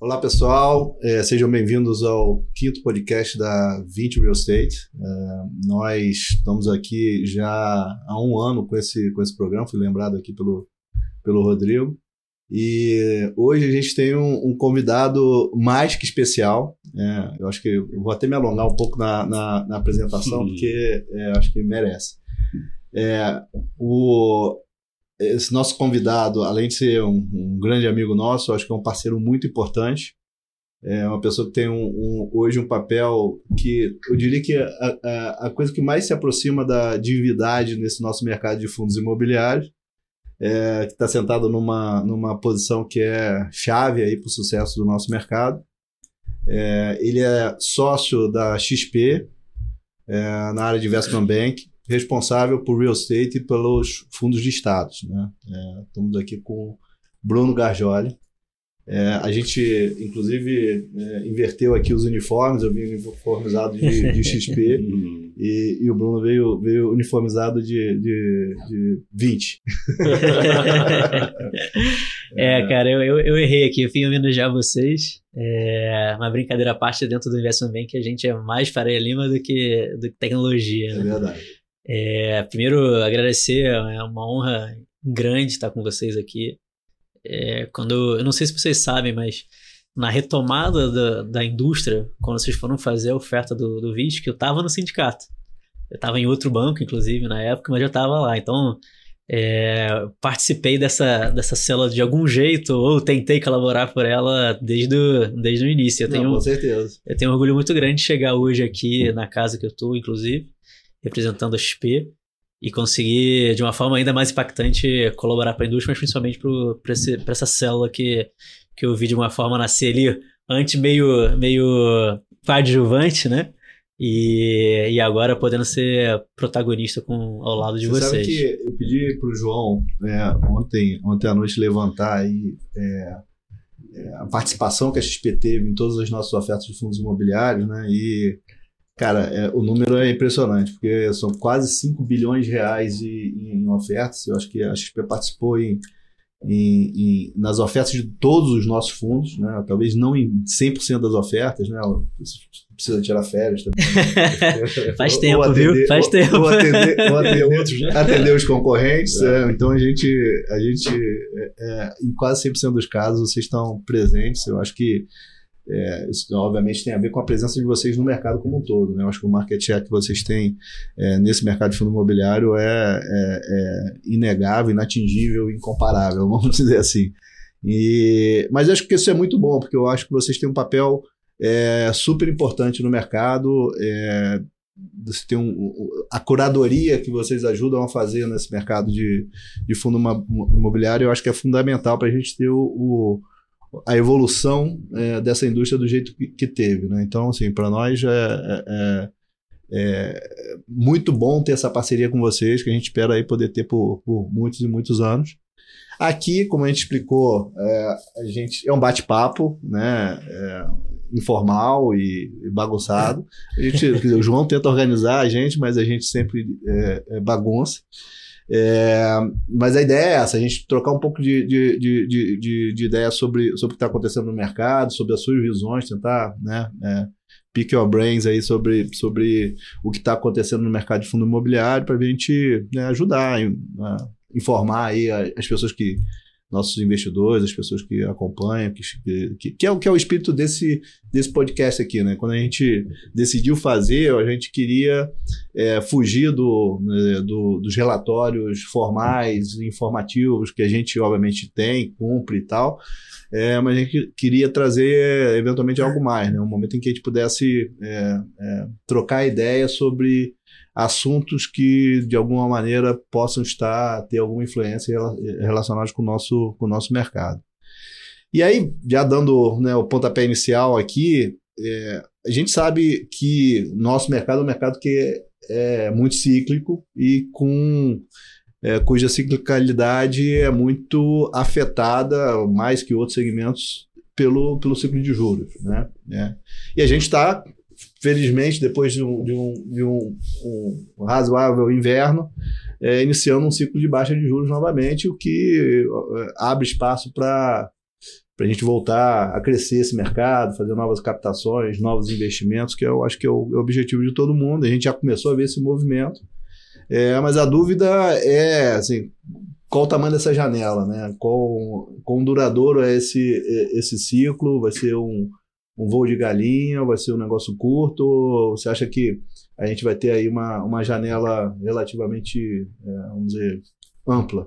Olá pessoal, é, sejam bem-vindos ao quinto podcast da 20 Real Estate. É, nós estamos aqui já há um ano com esse, com esse programa, fui lembrado aqui pelo, pelo Rodrigo. E hoje a gente tem um, um convidado mais que especial. É, eu acho que eu vou até me alongar um pouco na, na, na apresentação, porque é, acho que merece. É, o, esse nosso convidado, além de ser um, um, grande amigo nosso, acho que é um parceiro muito importante. É uma pessoa que tem um, um, hoje um papel que eu diria que a, a, a, coisa que mais se aproxima da divindade nesse nosso mercado de fundos imobiliários, é, que está sentado numa, numa posição que é chave aí para o sucesso do nosso mercado. É, ele é sócio da XP é, na área de investment bank responsável por real estate e pelos fundos de estados. Né? É, estamos aqui com Bruno Garjoli. É, a gente, inclusive, é, inverteu aqui os uniformes. Eu vim uniformizado de, de XP e, e, o Bruno veio, veio uniformizado de, de, de 20. é, cara, eu, eu, eu, errei aqui. Eu vim homenagear vocês. É uma brincadeira à parte dentro do Investment Bank, a gente é mais Faria Lima do que, do que tecnologia. Né? É verdade. É, primeiro, agradecer, é uma honra grande estar com vocês aqui. É, quando eu não sei se vocês sabem, mas na retomada da, da indústria, quando vocês foram fazer a oferta do, do VISC, eu estava no sindicato. Eu estava em outro banco, inclusive, na época, mas eu estava lá. Então, é, participei dessa, dessa célula de algum jeito, ou tentei colaborar por ela desde o, desde o início. Eu Não, tenho, com certeza. Eu tenho um orgulho muito grande de chegar hoje aqui na casa que eu estou, inclusive representando a XP e conseguir, de uma forma ainda mais impactante, colaborar para a indústria, mas principalmente para essa célula que, que eu vi de uma forma nascer ali, antes meio, meio coadjuvante, né? E, e agora podendo ser protagonista com, ao lado de Você vocês. Sabe que eu pedi para o João é, ontem, ontem à noite levantar aí, é, é, a participação que a XP teve em todas as nossas ofertas de fundos imobiliários, né? E Cara, é, o número é impressionante, porque são quase 5 bilhões de reais em, em ofertas. Eu acho que a XP participou em, em, nas ofertas de todos os nossos fundos, né? talvez não em 100% das ofertas, né? precisa tirar férias também. Faz ou, tempo, ou atender, viu? Faz ou, tempo. Ou atender, ou atender, outros, né? atender os concorrentes. É. É, então a gente, a gente é, é em quase 100% dos casos, vocês estão presentes. Eu acho que é, isso, obviamente, tem a ver com a presença de vocês no mercado como um todo. Né? Eu acho que o market share que vocês têm é, nesse mercado de fundo imobiliário é, é, é inegável, inatingível, incomparável, vamos dizer assim. E, mas acho que isso é muito bom, porque eu acho que vocês têm um papel é, super importante no mercado. É, você tem um, a curadoria que vocês ajudam a fazer nesse mercado de, de fundo imobiliário, eu acho que é fundamental para a gente ter o, o a evolução é, dessa indústria do jeito que, que teve. Né? Então, assim, para nós é, é, é, é, muito bom ter essa parceria com vocês, que a gente espera aí poder ter por, por muitos e muitos anos. Aqui, como a gente explicou, é, a gente é um bate-papo, né? É, informal e, bagunçado. A gente, o João tenta organizar a gente, mas a gente sempre bagunça. É, mas a ideia é essa, a gente trocar um pouco de, de, de, de, de ideia sobre, sobre o que está acontecendo no mercado, sobre as suas visões, tentar né, é, pick your brains aí sobre, sobre o que está acontecendo no mercado de fundo imobiliário para a gente né, ajudar, a, informar aí as pessoas que nossos investidores, as pessoas que acompanham, que, que, que, é, o, que é o espírito desse, desse podcast aqui, né? Quando a gente decidiu fazer, a gente queria é, fugir do, né, do, dos relatórios formais, informativos, que a gente obviamente tem, cumpre e tal, é, mas a gente queria trazer eventualmente algo mais, né? Um momento em que a gente pudesse é, é trocar ideias sobre assuntos que de alguma maneira possam estar ter alguma influência relacionados com o nosso com o nosso mercado. E aí, já dando né, o pontapé inicial aqui, é, a gente sabe que nosso mercado é um mercado que é, é muito cíclico e com é, cuja ciclicalidade é muito afetada, mais que outros segmentos, pelo, pelo ciclo de juros. Né? É. E a gente está felizmente, depois de um, de um, de um, um razoável inverno, é, iniciando um ciclo de baixa de juros novamente, o que é, abre espaço para a gente voltar a crescer esse mercado, fazer novas captações, novos investimentos, que eu acho que é o, é o objetivo de todo mundo. A gente já começou a ver esse movimento, é, mas a dúvida é assim, qual o tamanho dessa janela, né? Qual, quão duradouro é esse, esse ciclo? Vai ser um, um voo de galinha? Vai ser um negócio curto? Ou você acha que a gente vai ter aí uma, uma janela relativamente, é, vamos dizer, ampla?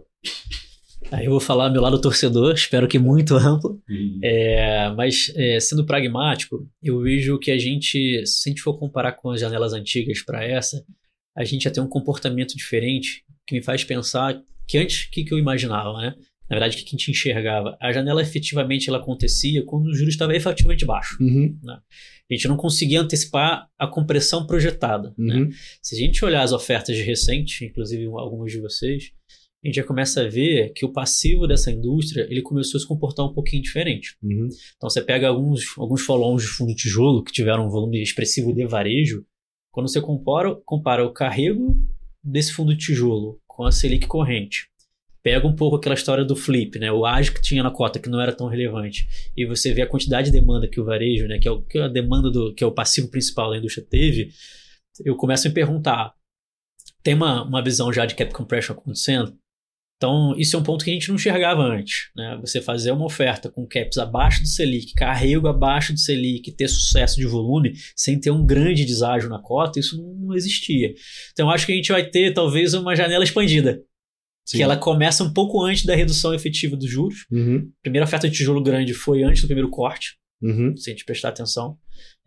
Aí eu vou falar meu lado torcedor, espero que muito amplo. Uhum. É, mas é, sendo pragmático, eu vejo que a gente, se a gente for comparar com as janelas antigas para essa, a gente já tem um comportamento diferente que me faz pensar que antes o que, que eu imaginava, né? Na verdade, o que a gente enxergava? A janela efetivamente ela acontecia quando o juros estava efetivamente baixo. Uhum. Né? A gente não conseguia antecipar a compressão projetada. Uhum. Né? Se a gente olhar as ofertas de recente, inclusive algumas de vocês, a gente já começa a ver que o passivo dessa indústria ele começou a se comportar um pouquinho diferente. Uhum. Então você pega alguns, alguns follows de fundo de tijolo que tiveram um volume expressivo de varejo, quando você compara, compara o carrego desse fundo de tijolo com a Selic corrente, pega um pouco aquela história do flip, né? O ágio que tinha na cota que não era tão relevante, e você vê a quantidade de demanda que o varejo, né, que é, o, que é a demanda do que é o passivo principal da indústria teve, eu começo a me perguntar, tem uma, uma visão já de cap compression acontecendo? Então, isso é um ponto que a gente não enxergava antes. Né? Você fazer uma oferta com caps abaixo do Selic, carrego abaixo do Selic, ter sucesso de volume, sem ter um grande deságio na cota, isso não existia. Então, acho que a gente vai ter talvez uma janela expandida. Sim. Que ela começa um pouco antes da redução efetiva dos juros. Uhum. A primeira oferta de tijolo grande foi antes do primeiro corte, uhum. se a gente prestar atenção.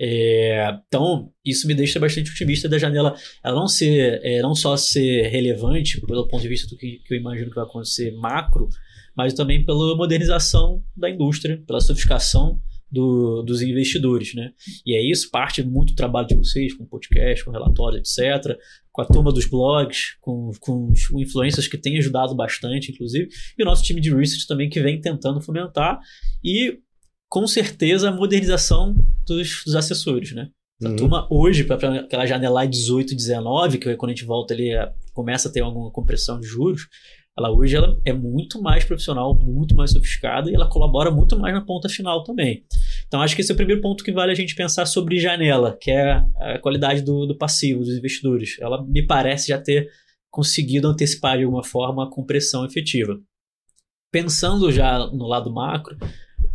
É, então, isso me deixa bastante otimista da janela ela não ser, é, não só ser relevante pelo ponto de vista do que, que eu imagino que vai acontecer macro, mas também pela modernização da indústria, pela sofisticação do, dos investidores, né? E é isso, parte muito do trabalho de vocês, com podcast, com relatório, etc., com a turma dos blogs, com, com, influências que têm ajudado bastante, inclusive, e o nosso time de research também que vem tentando fomentar, e com certeza a modernização dos, dos assessores, né? A uhum. turma hoje, para aquela janela 18, 19, que é quando a gente volta ali, começa a ter alguma compressão de juros, ela hoje ela é muito mais profissional, muito mais sofisticada e ela colabora muito mais na ponta final também. Então acho que esse é o primeiro ponto que vale a gente pensar sobre janela, que é a qualidade do, do passivo dos investidores. Ela me parece já ter conseguido antecipar de alguma forma a compressão efetiva. Pensando já no lado macro,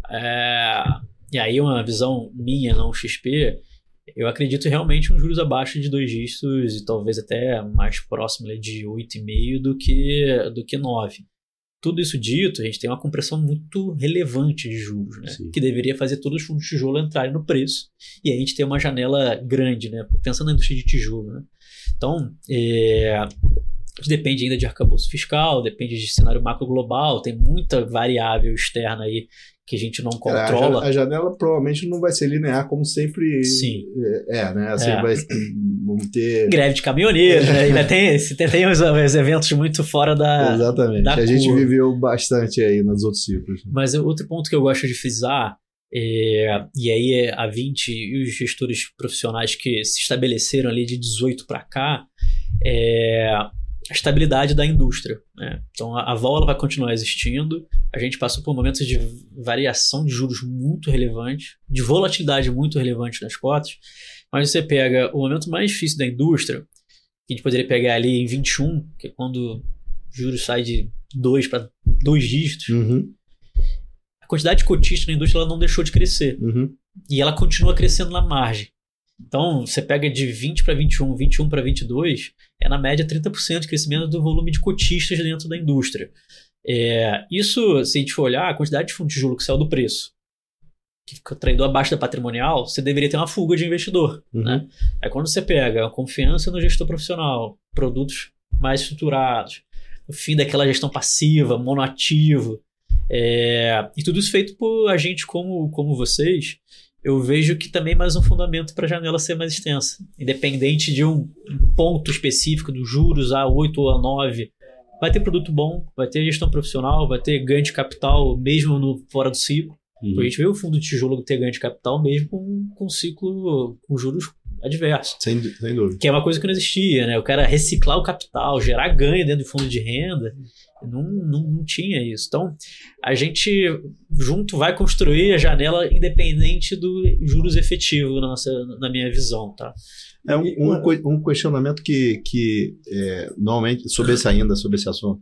é, e aí uma visão minha, não XP, eu acredito realmente um juros abaixo de dois dígitos e talvez até mais próximo de 8,5 do que, do que 9. Tudo isso dito, a gente tem uma compressão muito relevante de juros, né? que deveria fazer todos os fundos de tijolo entrarem no preço. E aí a gente tem uma janela grande, né? pensando na indústria de tijolo. Né? Então, é, depende ainda de arcabouço fiscal, depende de cenário macro global, tem muita variável externa aí que a gente não controla. É, a, janela provavelmente não vai ser linear como sempre Sim. é, é né? Assim, é. vai ter greve de caminhoneiros, né? Ainda tem, tem, os, eventos muito fora da Exatamente. Da a gente viveu bastante aí nos outros ciclos. Mas outro ponto que eu gosto de frisar é, e aí a 20 e os gestores profissionais que se estabeleceram ali de 18 para cá é a estabilidade da indústria. Né? Então a, a vai continuar existindo. A gente passou por momentos de variação de juros muito relevante, de volatilidade muito relevante nas cotas. Mas você pega o momento mais difícil da indústria, que a gente poderia pegar ali em 21, que é quando o juros sai de 2 para 2 dígitos. Uhum. A quantidade de cotistas na indústria ela não deixou de crescer. Uhum. E ela continua crescendo na margem. Então, você pega de 20 para 21, 21 para 22, é na média 30% de crescimento do volume de cotistas dentro da indústria. É, isso, se a gente for olhar, a quantidade de fundo de tijolo que saiu do preço, que fica traído abaixo da patrimonial, você deveria ter uma fuga de investidor. Uhum. Né? Aí quando você pega a confiança no gestor profissional, produtos mais estruturados, o fim daquela gestão passiva, monoativo, é, e tudo isso feito por agentes como, como vocês, eu vejo que também é mais um fundamento para a janela ser mais extensa. Independente de um ponto específico dos juros a 8 ou a 9, vai ter produto bom, vai ter gestão profissional, vai ter ganho de capital mesmo no fora do ciclo. Uhum. A gente vê o fundo de tijolo ter ganho de capital mesmo com, com ciclo com juros adverso. Sem, sem dúvida. Que é uma coisa que não existia, né? O cara reciclar o capital, gerar ganho dentro do fundo de renda, não, não, não tinha isso. Então, a gente junto vai construir a janela independente do juros efetivo, nossa, na minha visão, tá? É um, um, um questionamento que, que é, normalmente, sobre esse ainda, sobre esse assunto,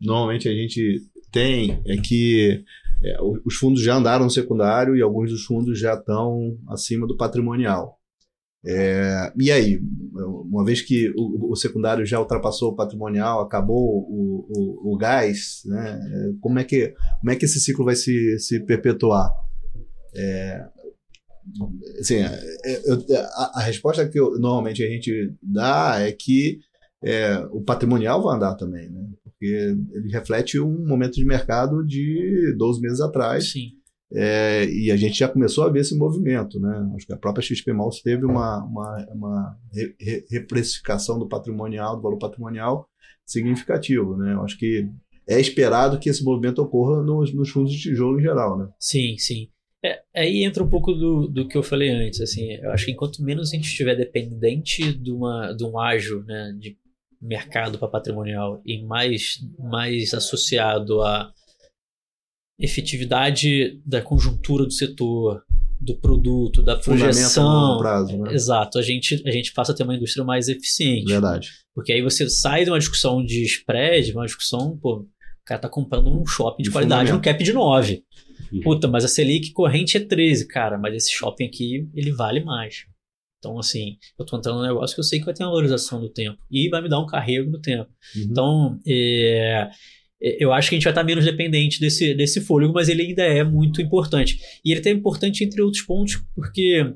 normalmente a gente tem é que é, os fundos já andaram no secundário e alguns dos fundos já estão acima do patrimonial. É, e aí, uma vez que o, o, secundário já ultrapassou o patrimonial, acabou o, o, o, gás, né, como, é que, como é que esse ciclo vai se, se perpetuar? É, assim, é, eu, a, a, resposta que eu, normalmente a gente dá é que é, o patrimonial vai andar também, né? porque ele reflete um momento de mercado de 12 meses atrás. Sim. É, e a gente já começou a ver esse movimento, né? Acho que a própria XP Malls teve uma, uma, uma re, reprecificação do patrimonial, do valor patrimonial significativo, né? Acho que é esperado que esse movimento ocorra nos, nos fundos de tijolo em geral, né? Sim, sim. É, aí entra um pouco do, do que eu falei antes, assim, eu acho que enquanto menos a gente estiver dependente de, uma, de um ágio, né, de mercado para patrimonial e mais, mais associado à efetividade da conjuntura do setor, do produto, da projeção. Prazo, né? Exato, a gente, a gente passa a ter uma indústria mais eficiente. Verdade. Porque aí você sai de uma discussão de spread, uma discussão, pô, o cara tá comprando um shopping de, de qualidade no cap de 9. Uhum. Puta, mas a Selic corrente é 13, cara, mas esse shopping aqui, ele vale mais. Então, assim, eu estou entrando num negócio que eu sei que vai ter uma valorização do tempo e vai me dar um carrego no tempo. Uhum. Então, é eu acho que a gente vai estar menos dependente desse, desse fôlego, mas ele ainda é muito importante. E ele é importante entre outros pontos, porque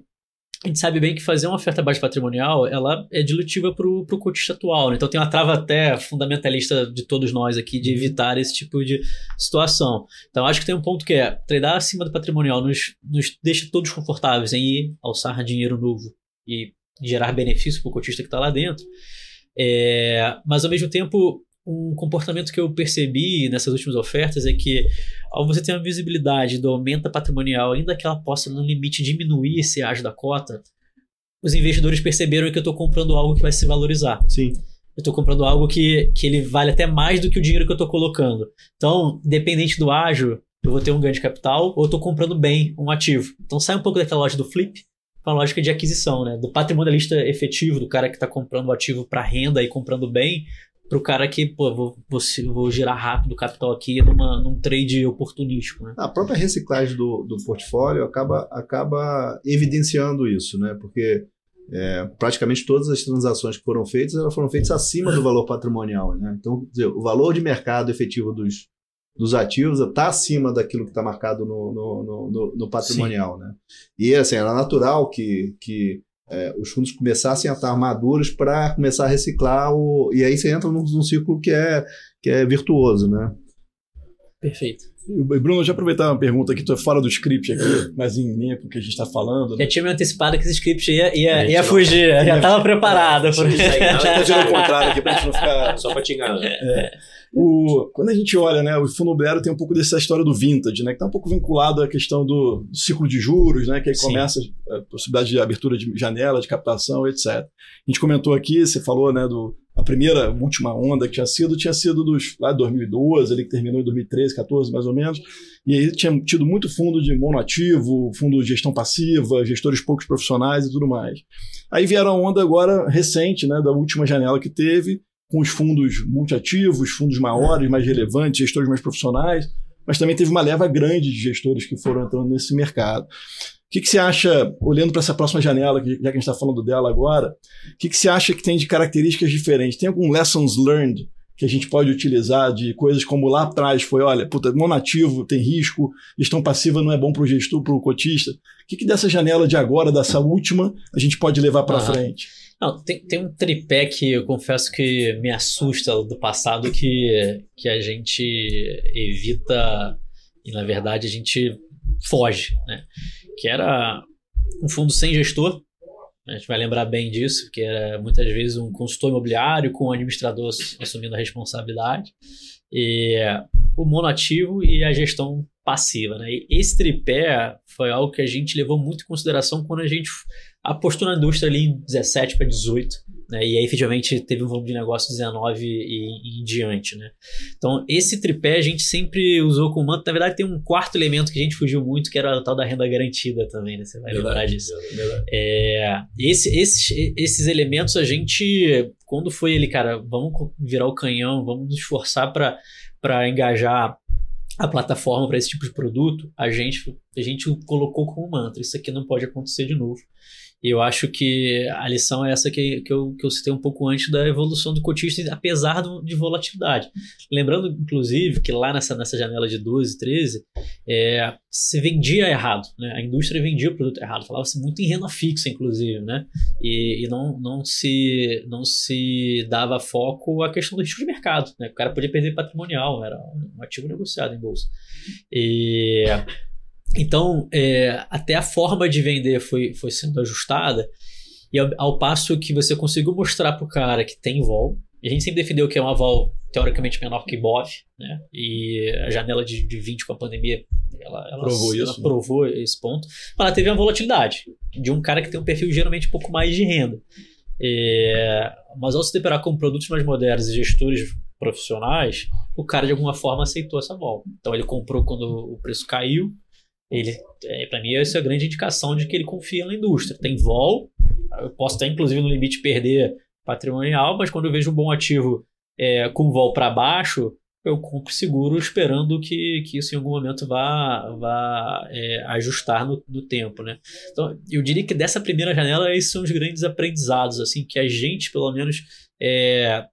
a gente sabe bem que fazer uma oferta baixa patrimonial ela é dilutiva para o cotista atual. Né? Então tem uma trava até fundamentalista de todos nós aqui de evitar esse tipo de situação. Então acho que tem um ponto que é tradar acima do patrimonial nos, nos deixa todos confortáveis em ir alçar dinheiro novo e gerar benefício para o cotista que está lá dentro. É, mas ao mesmo tempo, um comportamento que eu percebi nessas últimas ofertas é que ao você ter uma visibilidade do aumento patrimonial, ainda que ela possa no limite diminuir esse ágio da cota, os investidores perceberam que eu estou comprando algo que vai se valorizar. Sim. Eu estou comprando algo que, que ele vale até mais do que o dinheiro que eu estou colocando. Então, dependente do ágio, eu vou ter um ganho de capital ou eu estou comprando bem um ativo. Então, sai um pouco daquela loja do flip com a lógica de aquisição, né? Do patrimonialista efetivo, do cara que está comprando o ativo para renda e comprando bem, para o cara que, pô, vou, vou, vou gerar rápido capital aqui numa, num trade oportunístico. Né? A própria reciclagem do, do portfólio acaba, acaba evidenciando isso, né? Porque é, praticamente todas as transações que foram feitas elas foram feitas acima do valor patrimonial. Né? Então, dizer, o valor de mercado efetivo dos, dos ativos está acima daquilo que está marcado no, no, no, no patrimonial. Né? E assim, era natural que, que é, os fundos começassem a estar maduros para começar a reciclar, o, e aí você entra num, num ciclo que é, que é virtuoso. Né? Perfeito. Bruno, já aproveitar uma pergunta que tu é fora do script aqui, mas em linha com o que a gente está falando. Né? Já tinha me antecipado que esse script ia, ia, ia fugir, já estava preparado. Por... Tá o contrário aqui pra gente não ficar. Só para te enganar. É. O, quando a gente olha, né, o fundo imobiliário tem um pouco dessa história do vintage, né, que está um pouco vinculado à questão do, do ciclo de juros, né, que aí Sim. começa a possibilidade de abertura de janela, de captação, etc. A gente comentou aqui, você falou, né, do a primeira, última onda que tinha sido, tinha sido dos lá 2012, ele que terminou em 2013, 14 mais ou menos, e aí tinha tido muito fundo de monoativo, fundo de gestão passiva, gestores poucos profissionais e tudo mais. Aí vieram a onda agora recente, né, da última janela que teve, com os fundos multiativos, fundos maiores, mais relevantes, gestores mais profissionais, mas também teve uma leva grande de gestores que foram entrando nesse mercado. O que, que você acha, olhando para essa próxima janela, já que a gente está falando dela agora, o que, que você acha que tem de características diferentes? Tem algum lessons learned que a gente pode utilizar de coisas como lá atrás foi, olha, puta, monativo tem risco, gestão passiva não é bom para o gestor, para o cotista. O que, que dessa janela de agora, dessa última, a gente pode levar para ah. frente? Não, tem, tem um tripé que eu confesso que me assusta do passado que, que a gente evita e, na verdade, a gente foge, né? Que era um fundo sem gestor, a gente vai lembrar bem disso, porque era muitas vezes um consultor imobiliário com um administrador assumindo a responsabilidade. E o monoativo e a gestão passiva. Né? E esse tripé foi algo que a gente levou muito em consideração quando a gente apostou na indústria ali em 17 para 18, né? e aí efetivamente teve um volume de negócio 19 e, e, em diante. Né? Então, esse tripé a gente sempre usou como manto. Na verdade, tem um quarto elemento que a gente fugiu muito, que era o tal da renda garantida também, né? Você vai verdade, lembrar disso. Verdade. É, esse, esses, esses elementos a gente, quando foi ele, cara, vamos virar o canhão, vamos nos esforçar para engajar a plataforma para esse tipo de produto, a gente, a gente colocou como mantra. Isso aqui não pode acontecer de novo. E eu acho que a lição é essa que, que, eu, que eu citei um pouco antes da evolução do cotista, apesar do, de volatilidade. Lembrando, inclusive, que lá nessa, nessa janela de 12, 13, é, se vendia errado. Né? A indústria vendia o produto errado. Falava-se muito em renda fixa, inclusive. Né? E, e, não, não, se, não se dava foco à questão do risco de mercado. Né? O cara podia perder patrimonial, era um ativo negociado em bolsa. E então, é, até a forma de vender foi, foi sendo ajustada, e ao, ao passo que você conseguiu mostrar para o cara que tem vol, e a gente sempre defendeu que é uma vol teoricamente menor que BOV, né? E a janela de, de 20 com a pandemia, ela, ela provou, ela isso, provou né? esse ponto. Mas ela teve uma volatilidade de um cara que tem um perfil geralmente um pouco mais de renda. É, mas ao se deparar com produtos mais modernos e gestores profissionais, o cara de alguma forma aceitou essa vol. Então ele comprou quando o preço caiu, ele, é, para mim, essa é a grande indicação de que ele confia na indústria. Tem vol, eu posso até, inclusive, no limite perder patrimonial, mas quando eu vejo um bom ativo é, com vol para baixo, eu compro seguro esperando que, que isso em algum momento vá, vá é, ajustar no, no, tempo, né? Então, eu diria que dessa primeira janela, esses são os grandes aprendizados, assim, que a gente, pelo menos, é,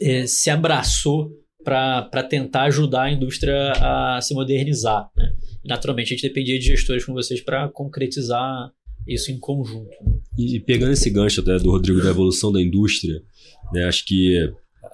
é se abraçou para tentar ajudar a indústria a se modernizar, né? Naturalmente a gente dependia de gestores como vocês para concretizar isso em conjunto. Né? E pegando esse gancho até do Rodrigo da evolução da indústria, né, acho que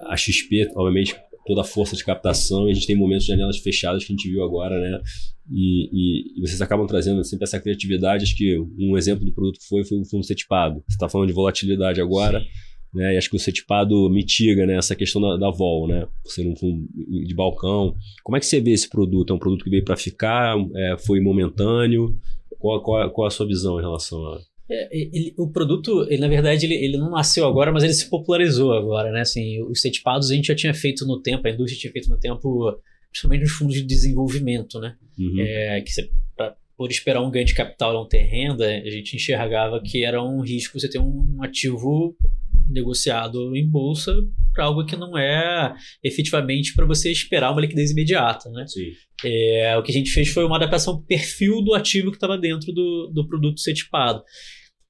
a XP, obviamente, toda a força de captação, e a gente tem momentos de janelas fechadas que a gente viu agora, né? E, e, e, vocês acabam trazendo sempre essa criatividade. Acho que um exemplo do produto que foi foi o fundo setipado. Você está falando de volatilidade agora. Sim. Né? E acho que o setipado mitiga né, essa questão da, da vol, né? Por ser um fundo de balcão. Como é que você vê esse produto? É um produto que veio para ficar? É, foi momentâneo? Qual, qual, qual, a sua visão em relação a. É, ele, o produto, ele, na verdade, ele, ele não nasceu agora, mas ele se popularizou agora, né? Assim, os setipados a gente já tinha feito no tempo, a indústria tinha feito no tempo, principalmente nos fundos de desenvolvimento, né? Uhum. É, que você, pra, por esperar um ganho de capital não ter renda, a gente enxergava que era um risco você ter um ativo negociado em bolsa para algo que não é efetivamente para você esperar uma liquidez imediata, né? Sim. É, o que a gente fez foi uma adaptação do perfil do ativo que estava dentro do, do produto setipado.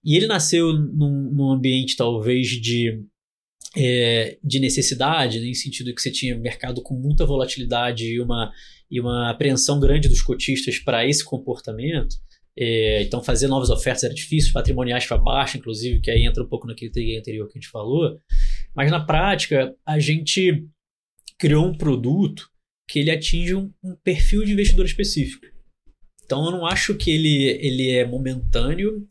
E ele nasceu num, num ambiente talvez de, é, de necessidade, né, em sentido que você tinha mercado com muita volatilidade e uma, e uma apreensão grande dos cotistas para esse comportamento. É, então, fazer novas ofertas era difícil, patrimoniais para baixo, inclusive, que aí entra um pouco naquele anterior que a gente falou. Mas na prática, a gente criou um produto que ele atinge um, um perfil de investidor específico. Então, eu não acho que ele, ele é momentâneo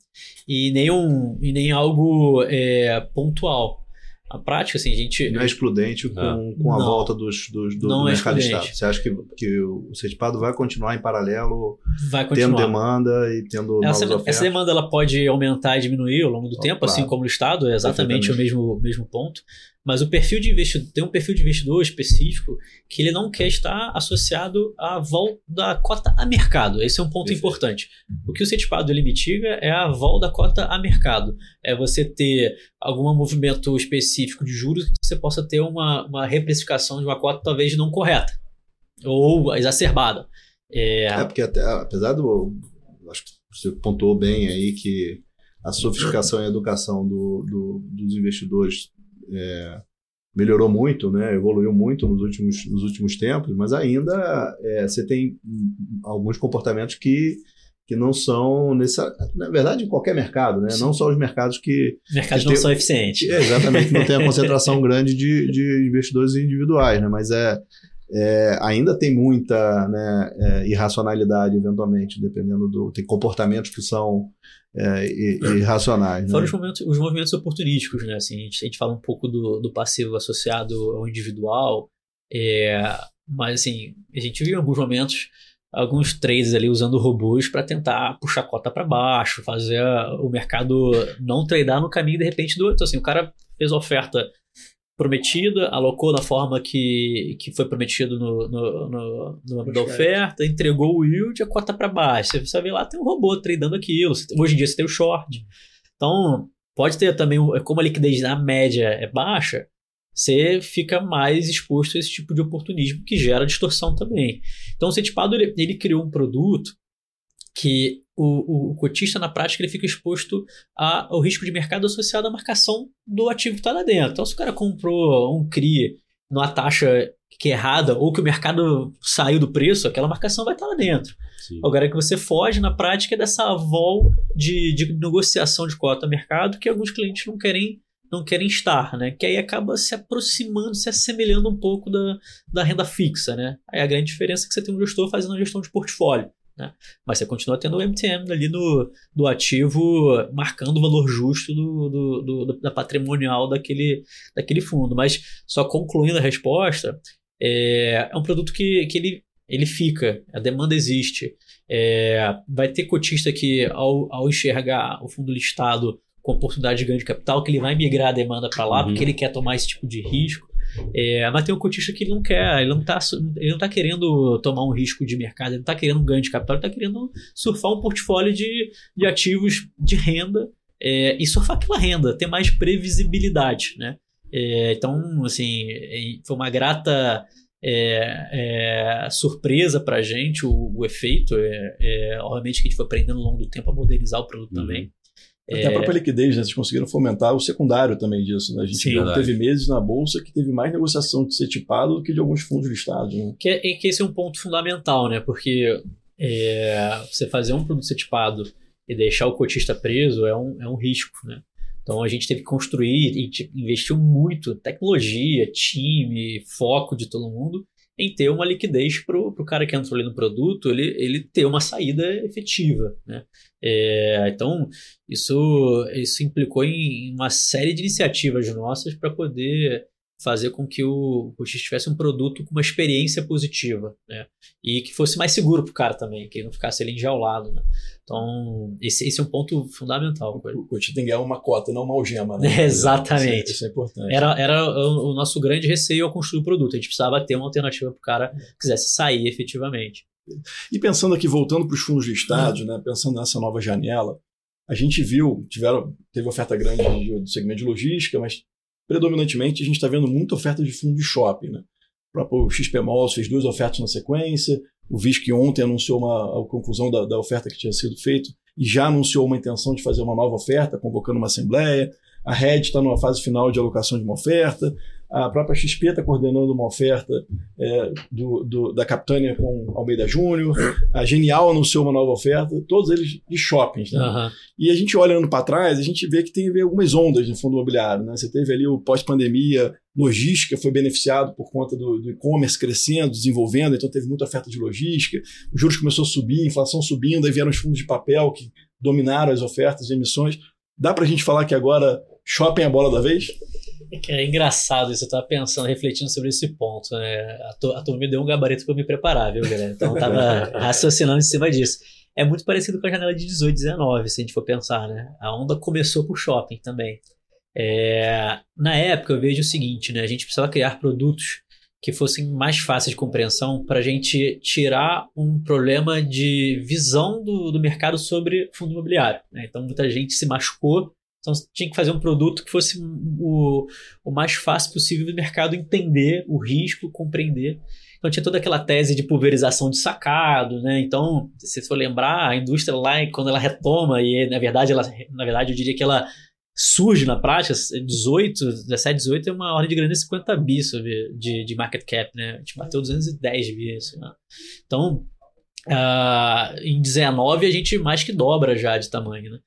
e nem, um, e nem algo é, pontual. A prática, assim, a gente. Não é explodente com, ah. com a não, volta dos, dos, do, do é mercado de Estado. Você acha que, que o CETIPADO vai continuar em paralelo, vai continuar. tendo demanda e tendo essa, essa demanda ela pode aumentar e diminuir ao longo do tempo, assim claro. assim como o Estado, é exatamente o mesmo, mesmo ponto. Mas o perfil de investidor tem um perfil de investidor específico que ele não quer estar associado à vol da cota a mercado. Esse é um ponto Perfeito. importante. O que o CETIPADO ele mitiga é a vol da cota a mercado. É você ter algum movimento específico de juros que você possa ter uma, uma reprecificação de uma cota talvez não correta ou exacerbada. É, é porque até, apesar do. Acho que você pontuou bem aí que a sofisticação e a educação do, do, dos investidores é, melhorou muito, né, evoluiu muito nos últimos, nos últimos tempos, mas ainda é, você tem alguns comportamentos que, que não são necessários. Na verdade, em qualquer mercado, né? não só os mercados que. Mercados não tem, são eficientes. É, exatamente, não tem a concentração grande de, de investidores individuais, né? mas é, é, ainda tem muita né, é, irracionalidade, eventualmente, dependendo do. Tem comportamentos que são é, irracionais. Né? Fora os, momentos, os movimentos oportunísticos, né? Assim, a, gente, a gente fala um pouco do, do passivo associado ao individual. É, mas assim, a gente viu em alguns momentos alguns traders ali usando robôs para tentar puxar a cota para baixo, fazer o mercado não tradar no caminho de repente do outro. Então, assim, o cara fez oferta prometida, alocou da forma que, que foi prometido no, no, no, no da oferta, entregou o yield, a cota para baixo. Você vai ver lá, tem um robô tradando aquilo. Hoje em dia você tem o short. Então, pode ter também, como a liquidez na média é baixa, você fica mais exposto a esse tipo de oportunismo que gera distorção também. Então, o Setipado ele, ele criou um produto que o, o, cotista, na prática, ele fica exposto a, ao risco de mercado associado à marcação do ativo que está lá dentro. Então, se o cara comprou um CRI numa taxa que é errada ou que o mercado saiu do preço, aquela marcação vai estar tá lá dentro. Sim. Agora que você foge, na prática, dessa vol de, de negociação de cota mercado que alguns clientes não querem não querem estar, né? Que aí acaba se aproximando, se assemelhando um pouco da, da renda fixa, né? Aí a grande diferença é que você tem um gestor fazendo a gestão de portfólio. Né? Mas você continua tendo o MTM ali do, do ativo marcando o valor justo do, do, do, da patrimonial daquele, daquele fundo. Mas só concluindo a resposta, é, é um produto que, que ele, ele fica, a demanda existe. É, vai ter cotista que, ao, ao enxergar o fundo listado com oportunidade de ganho de capital, que ele vai migrar a demanda para lá, uhum. porque ele quer tomar esse tipo de risco. É, mas tem um cotista que ele não quer, ele não está ele não tá querendo tomar um risco de mercado, ele não está querendo um ganho de capital, ele está querendo surfar um portfólio de, de ativos de renda é, e surfar aquela renda, ter mais previsibilidade, né? É, então, assim, foi uma grata é, é, surpresa para a gente o, o efeito. É, é, obviamente que a gente foi aprendendo ao longo do tempo a modernizar o produto uhum. também. Até a própria liquidez, né? Vocês conseguiram fomentar o secundário também disso, né? A gente Sim, viu, teve meses na Bolsa que teve mais negociação de ser tipado do que de alguns fundos listados, né? Que, é, que esse é um ponto fundamental, né? Porque é, você fazer um produto setipado e deixar o cotista preso é um, é um risco, né? Então a gente teve que construir e investiu muito tecnologia, time, foco de todo mundo em ter uma liquidez para o cara que entrou ali no produto, ele, ele ter uma saída efetiva. Né? É, então, isso, isso implicou em uma série de iniciativas nossas para poder fazer com que o Coxis tivesse um produto com uma experiência positiva, né? E que fosse mais seguro para o cara também, que ele não ficasse ali enjaulado, né? Então, esse, esse é um ponto fundamental. O tem que ganhar uma cota, não uma algema, né? É, exatamente. Isso é, isso é, importante. Era, era o, o, nosso grande receio ao construir o produto. A gente precisava ter uma alternativa para o cara que quisesse sair efetivamente. E pensando aqui, voltando para os fundos listados, né? Pensando nessa nova janela, a gente viu, tiveram, teve oferta grande do segmento de logística, mas predominantemente a gente está vendo muita oferta de fundo de shopping. Né? O próprio XP Malls fez duas ofertas na sequência, o VISC ontem anunciou uma, a conclusão da, da oferta que tinha sido feita e já anunciou uma intenção de fazer uma nova oferta, convocando uma assembleia. A Red está numa fase final de alocação de uma oferta. A própria XP está coordenando uma oferta é, do, do, da Capitânia com Almeida Júnior. A Genial anunciou uma nova oferta, todos eles de shoppings. Né? Uhum. E a gente olhando para trás, a gente vê que tem algumas ondas no fundo imobiliário. Né? Você teve ali o pós-pandemia, logística foi beneficiado por conta do, do e-commerce crescendo, desenvolvendo, então teve muita oferta de logística. Os juros começou a subir, a inflação subindo, aí vieram os fundos de papel que dominaram as ofertas de emissões. Dá para a gente falar que agora shopping é a bola da vez? É engraçado isso, eu tava pensando, refletindo sobre esse ponto. Né? A, turma me deu um gabarito para me preparar, viu, galera? Então eu tava raciocinando em cima disso. É muito parecido com a janela de 18, 19, se a gente for pensar, né? A onda começou por shopping também. É, na época eu vejo o seguinte, né? A gente precisava criar produtos que fossem mais fáceis de compreensão para a gente tirar um problema de visão do, do mercado sobre fundo imobiliário. Né? Então muita gente se machucou então tinha que fazer um produto que fosse o, o mais fácil possível do mercado entender o risco, compreender. Então tinha toda aquela tese de pulverização de sacado, né? Então, se você for lembrar, a indústria lá, quando ela retoma, e na verdade, ela, na verdade eu diria que ela surge na prática, 18, 17, 18 é uma ordem de grandeza 50 bi de, de market cap, né? A gente bateu 210 bi. Assim, né? Então, Uh, em 19 a gente mais que dobra já de tamanho, né?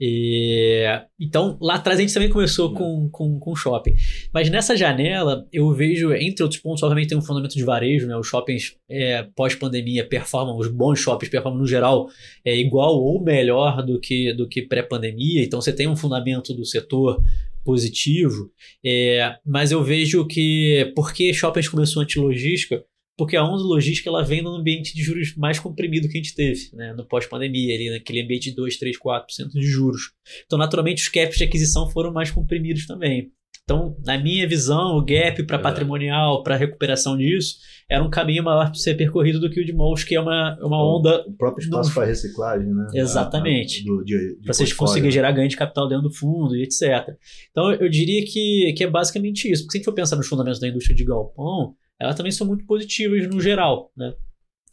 E, então lá atrás a gente também começou uhum. com, com, com shopping. Mas nessa janela eu vejo, entre outros pontos, obviamente tem um fundamento de varejo, né? Os shoppings é, pós-pandemia performam, os bons shoppings performam no geral é, igual ou melhor do que, do que pré-pandemia. Então você tem um fundamento do setor positivo, é, mas eu vejo que porque shoppings começou anti-logística, porque a onda logística ela vem num ambiente de juros mais comprimido que a gente teve, né, no pós-pandemia, ali naquele ambiente de 2, 3, 4% de juros. Então, naturalmente, os caps de aquisição foram mais comprimidos também. Então, na minha visão, o gap para é. patrimonial, para recuperação disso, era um caminho maior para ser percorrido do que o de malls, que é uma, uma onda. O próprio espaço do... para reciclagem, né? Exatamente. Para vocês conseguirem gerar ganho de capital dentro do fundo e etc. Então, eu diria que, que é basicamente isso. Porque se a gente for pensar nos fundamentos da indústria de galpão, elas também são muito positivas no geral, né?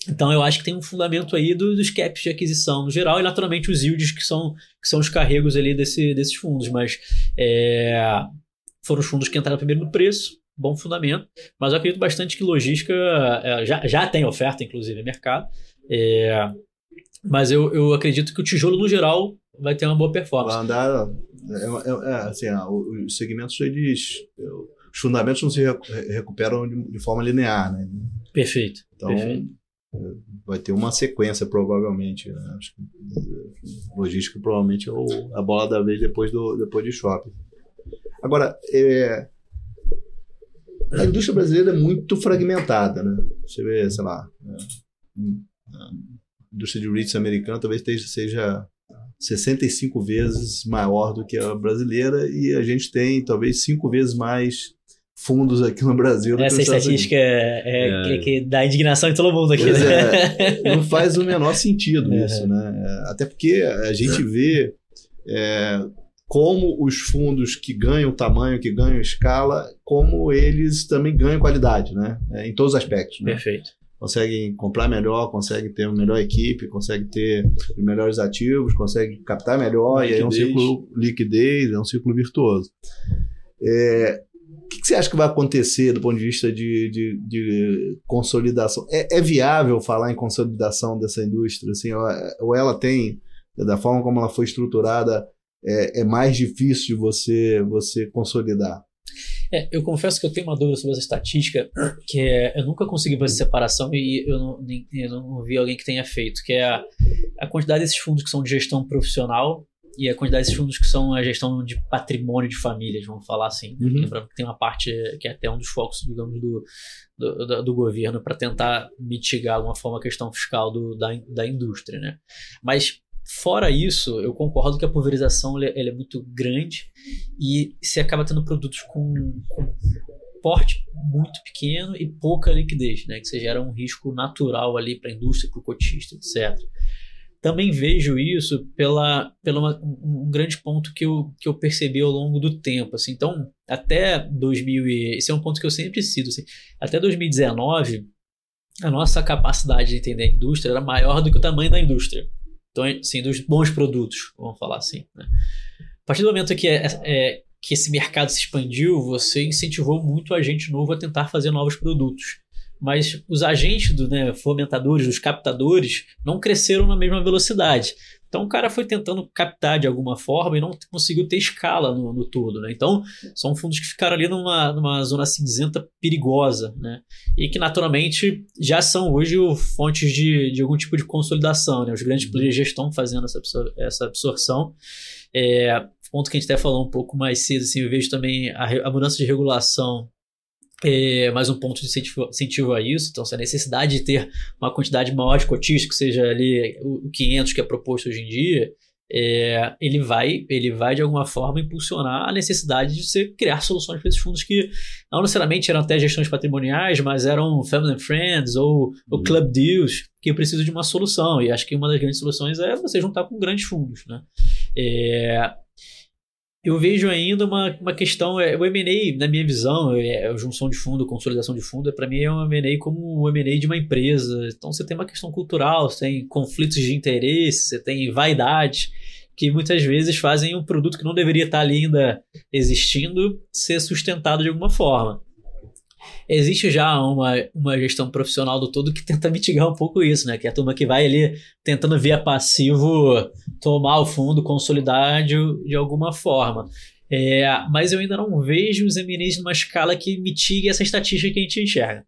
Então eu acho que tem um fundamento aí do, dos caps de aquisição no geral e naturalmente os yields que são, que são os carregos ali desse, desses fundos, mas é, foram os fundos que entraram primeiro no preço, bom fundamento, mas eu acredito bastante que logística é, já, já tem oferta, inclusive, no mercado, é, mas eu, eu acredito que o tijolo no geral vai ter uma boa performance. Andar, é, é, é assim, os segmentos eles os fundamentos não se recuperam de, de forma linear, né? Perfeito. Então, perfeito. vai ter uma sequência, provavelmente. Né? Acho que logística provavelmente é o, a bola da vez depois, do, depois de shopping. Agora, é, a indústria brasileira é muito fragmentada, né? Você vê, sei lá, é, a indústria de REITs americana talvez seja 65 vezes maior do que a brasileira e a gente tem talvez cinco vezes mais fundos aqui no Brasil. Essa estatística é, é, é. Que, que, dá indignação em todo mundo aqui. Né? É, não faz o menor sentido isso, né? Até porque a gente vê é, como os fundos que ganham tamanho, que ganham escala, como eles também ganham qualidade, né? É, em todos os aspectos. Né? Perfeito. Conseguem comprar melhor, conseguem ter uma melhor equipe, conseguem ter os melhores ativos, conseguem captar melhor, liquidez. e aí é um ciclo liquidez, é um ciclo virtuoso. É, que, que, você acha que vai acontecer do ponto de vista de, de, de consolidação? É, é, viável falar em consolidação dessa indústria? Assim, ou ela tem, da forma como ela foi estruturada, é, é mais difícil de você, você consolidar? É, eu confesso que eu tenho uma dúvida sobre essa estatística, que é, eu nunca consegui fazer separação e eu não, eu não vi alguém que tenha feito, que é a, a quantidade desses fundos que são de gestão profissional e a quantidade de fundos que são a gestão de patrimônio de famílias, vamos falar assim. Uhum. Lembrando que tem uma parte que é até um dos focos, digamos, do, do, do, do governo para tentar mitigar de alguma forma a questão fiscal do, da, da indústria, né? Mas Fora isso, eu concordo que a pulverização ela, é muito grande e se acaba tendo produtos com, com porte muito pequeno e pouca liquidez, né? que você gera um risco natural ali para a indústria, para o cotista, etc também vejo isso pela, pela um grande ponto que eu, que eu percebi ao longo do tempo. Assim. Então, até 2000 e, esse é um ponto que eu sempre cito. Assim, até 2019, a nossa capacidade de entender a indústria era maior do que o tamanho da indústria. Então, assim, dos bons produtos, vamos falar assim. Né? A partir do momento que, é, é, que esse mercado se expandiu, você incentivou muito a gente novo a tentar fazer novos produtos mas os agentes do né, fomentadores, os captadores, não cresceram na mesma velocidade. Então o cara foi tentando captar de alguma forma e não conseguiu ter escala no, no todo. Né? Então são fundos que ficaram ali numa, numa zona cinzenta perigosa né? e que naturalmente já são hoje fontes de, de algum tipo de consolidação. Né? Os grandes uhum. players já estão fazendo essa, absor essa absorção. É, ponto que a gente até falou um pouco mais cedo, assim, eu vejo também a, a mudança de regulação é, mais um ponto de incentivo, incentivo, a isso. Então, se a necessidade de ter uma quantidade maior de cotistas, que seja ali o 500 que é proposto hoje em dia, é, ele vai ele vai de alguma forma impulsionar a necessidade de você criar soluções para esses fundos que não necessariamente eram até gestões patrimoniais, mas eram family and friends ou, ou uhum. club deals que precisam de uma solução. E acho que uma das grandes soluções é você juntar com grandes fundos. Né? É, eu vejo ainda uma, uma questão, é, o M&A, na minha visão, é, é junção de fundo, consolidação de fundo, é, para mim é um M&A como o M&A de uma empresa. Então você tem uma questão cultural, você tem conflitos de interesse, você tem vaidade, que muitas vezes fazem um produto que não deveria estar ali ainda existindo ser sustentado de alguma forma existe já uma, uma gestão profissional do todo que tenta mitigar um pouco isso, né? Que é a turma que vai ali tentando via passivo tomar o fundo, consolidar de, de alguma forma. É, mas eu ainda não vejo os MNEs numa escala que mitigue essa estatística que a gente enxerga.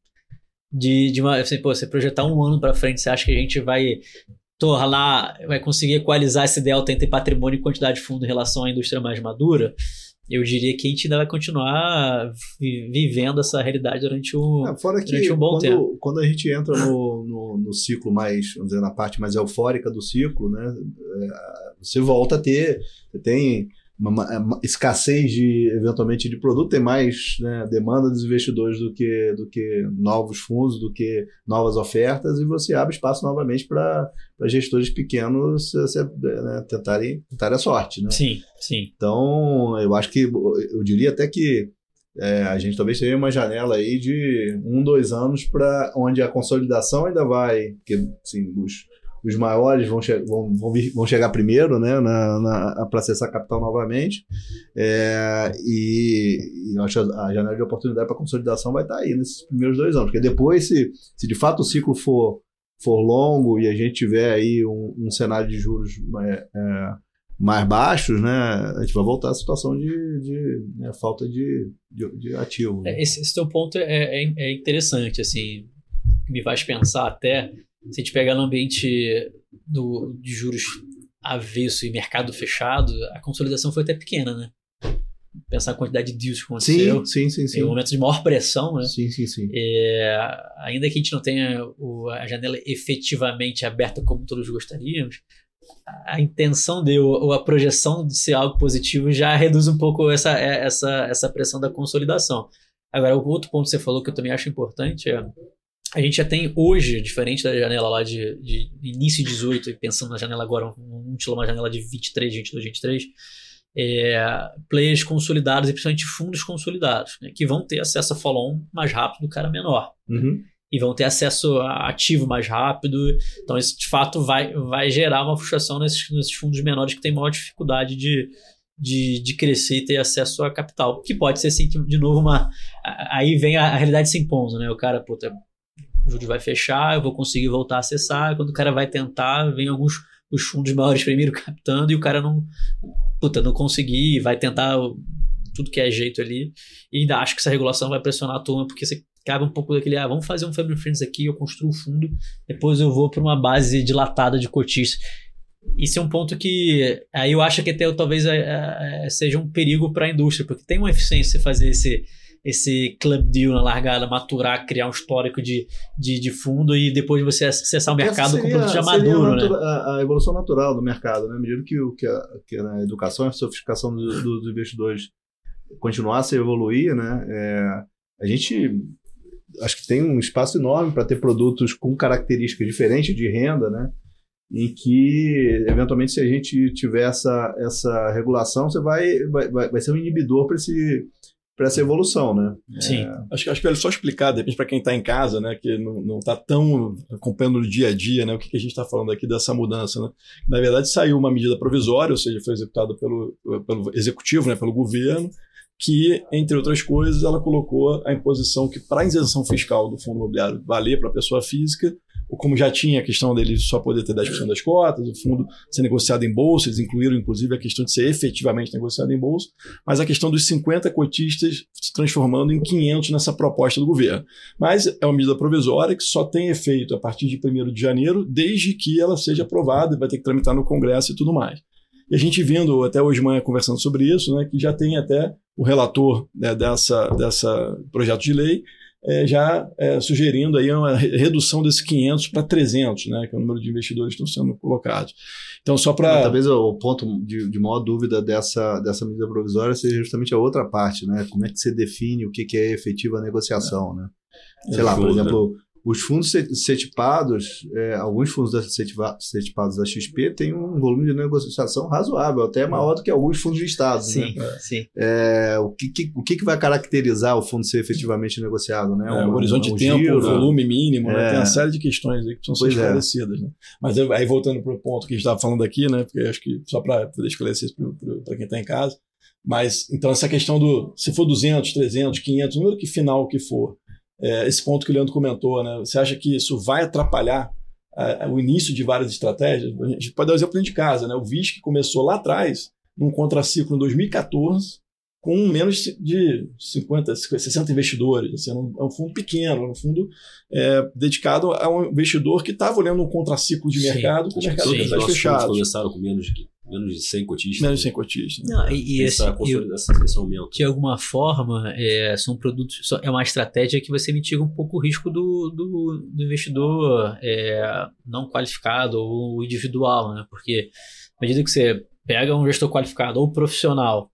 De, de uma, assim, pô, você projetar um ano para frente, você acha que a gente vai tornar, vai conseguir equalizar esse delta entre patrimônio e quantidade de fundo em relação à indústria mais madura? Eu diria que a gente ainda vai continuar vivendo essa realidade durante um, é, fora que um bom quando, tempo. Quando a gente entra no, no, no, ciclo mais, vamos dizer, na parte mais eufórica do ciclo, né, é, você volta a ter, tem uma, uma escassez de eventualmente de produto, tem mais né, demanda dos investidores do que, do que novos fundos, do que novas ofertas, e você abre espaço novamente para gestores pequenos se, né, tentarem, tentarem a sorte. Né? Sim, sim. Então, eu acho que eu diria até que é, a gente talvez tenha uma janela aí de um, dois anos para onde a consolidação ainda vai, porque assim, os, os maiores vão, vão, vão, vão, chegar primeiro né, na, na para acessar capital novamente. É, e, e acho a, a janela de oportunidade para consolidação vai estar tá aí nesses primeiros dois anos. Porque depois, se, se de fato o ciclo for, for longo e a gente tiver aí um, um cenário de juros é, é, mais baixos, né, a gente vai voltar à situação de, de né, falta de, de, de ativo. Né? Esse, esse teu ponto é, é, é interessante, assim, me faz pensar até se a gente pegar no ambiente do, de juros avesso e mercado fechado, a consolidação foi até pequena, né? Pensar a quantidade de deals que aconteceu. Sim, sim, sim. sim. Em um momento de maior pressão, né? Sim, sim, sim. É, ainda que a gente não tenha o, a janela efetivamente aberta como todos gostaríamos, a intenção de ou a projeção de ser algo positivo já reduz um pouco essa, essa, essa pressão da consolidação. Agora, o outro ponto que você falou que eu também acho importante é a gente já tem hoje, diferente da janela lá de, de início de 18, e pensando na janela agora, um tirou uma janela de 23, 22, 23, é, players consolidados e principalmente fundos consolidados, né, que vão ter acesso a follow-on mais rápido do cara menor. Uhum. E vão ter acesso a ativo mais rápido. Então, isso de fato vai, vai gerar uma frustração nesses, nesses fundos menores que têm maior dificuldade de, de, de crescer e ter acesso a capital. Que pode ser, sim, de novo, uma. Aí vem a, a realidade se impondo, né? O cara, puta, o juros vai fechar, eu vou conseguir voltar a acessar. Quando o cara vai tentar, vem alguns os fundos maiores primeiro captando e o cara não, puta, não conseguir, vai tentar tudo que é jeito ali. E ainda acho que essa regulação vai pressionar a turma, porque você cabe um pouco daquele, ah, vamos fazer um Family Friends aqui, eu construo o fundo, depois eu vou para uma base dilatada de cotistas. Isso é um ponto que aí eu acho que até talvez é, é, seja um perigo para a indústria, porque tem uma eficiência fazer esse esse club deal na largada, maturar, criar um histórico de, de, de fundo e depois você acessar o mercado seria, com produto já maduro. Né? A, a, evolução natural do mercado, né? À medida que, que, a, que a educação e a sofisticação do, do, dos investidores continuasse a evoluir, né? É, a gente acho que tem um espaço enorme para ter produtos com características diferentes de renda, né? Em que, eventualmente, se a gente tiver essa, essa regulação, você vai, vai, vai ser um inibidor para esse para essa evolução, né? Sim. É... Acho, acho que é só explicar, de repente, para quem está em casa, né, que não está tão acompanhando no dia a dia, né, o que, que a gente está falando aqui dessa mudança, né? Na verdade, saiu uma medida provisória, ou seja, foi executada pelo, pelo executivo, né, pelo governo, que, entre outras coisas, ela colocou a imposição que, para a isenção fiscal do fundo imobiliário valer para a pessoa física, como já tinha a questão dele só poder ter 10% das cotas, o fundo ser negociado em bolsa, eles incluíram inclusive a questão de ser efetivamente negociado em bolsa, mas a questão dos 50 cotistas se transformando em 500 nessa proposta do governo. Mas é uma medida provisória que só tem efeito a partir de 1 de janeiro, desde que ela seja aprovada vai ter que tramitar no Congresso e tudo mais. E a gente vendo até hoje manhã conversando sobre isso, né, que já tem até o relator né, dessa, dessa projeto de lei é, já é, sugerindo aí uma redução desses 500 para 300, né, que é o número de investidores que estão sendo colocados. Então, só para. Talvez o ponto de, de maior dúvida dessa, dessa medida provisória seja justamente a outra parte, né? Como é que você define o que, que é efetiva negociação, é. né? Sei lá, por exemplo, os fundos setipados, é, alguns fundos setipados da XP têm um volume de negociação razoável, até maior do que alguns fundos de Estado. Sim, né? sim. É, o que, que, o que vai caracterizar o fundo ser efetivamente negociado? Né? É, um, o horizonte um, de tempo, giro, o volume mínimo, né? tem uma série de questões aí que precisam ser é. esclarecidas. Né? Mas aí voltando para o ponto que a gente estava falando aqui, né? porque acho que só para poder esclarecer isso para quem está em casa, mas então essa questão do se for 200, 300, 500, número que final que for, é, esse ponto que o Leandro comentou, né? Você acha que isso vai atrapalhar é, o início de várias estratégias? A gente pode dar um exemplo de casa, né? O VISC começou lá atrás, num contraciclo em 2014, com menos de 50, 60 investidores. Assim, é um fundo pequeno, um fundo é, dedicado a um investidor que estava olhando um contraciclo de mercado com o mercado sim, fechado. começaram com menos de menos de 100 cotistas. Menos de 100 cotistas. Não, e, e esse, essa, e, esse aumento. De alguma forma, é, são produtos. É uma estratégia que você mitiga um pouco o risco do, do, do investidor é, não qualificado ou individual, né? Porque à medida que você pega um gestor qualificado ou profissional,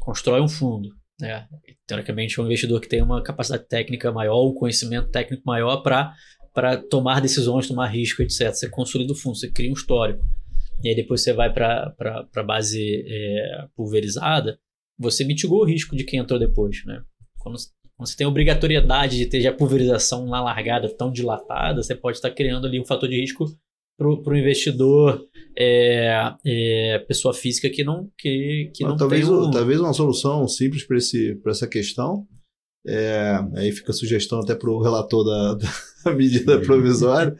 constrói um fundo, né? Teoricamente, é um investidor que tem uma capacidade técnica maior, um conhecimento técnico maior para para tomar decisões, tomar risco, etc. Você consolida o fundo, você cria um histórico. E aí depois você vai para a base é, pulverizada, você mitigou o risco de quem entrou depois, né? Quando, quando você tem a obrigatoriedade de ter já pulverização na largada tão dilatada, você pode estar criando ali um fator de risco para o investidor é, é, pessoa física que não que, que não talvez, tem um... talvez uma solução simples para essa questão é, aí fica a sugestão até para o relator da, da medida provisória,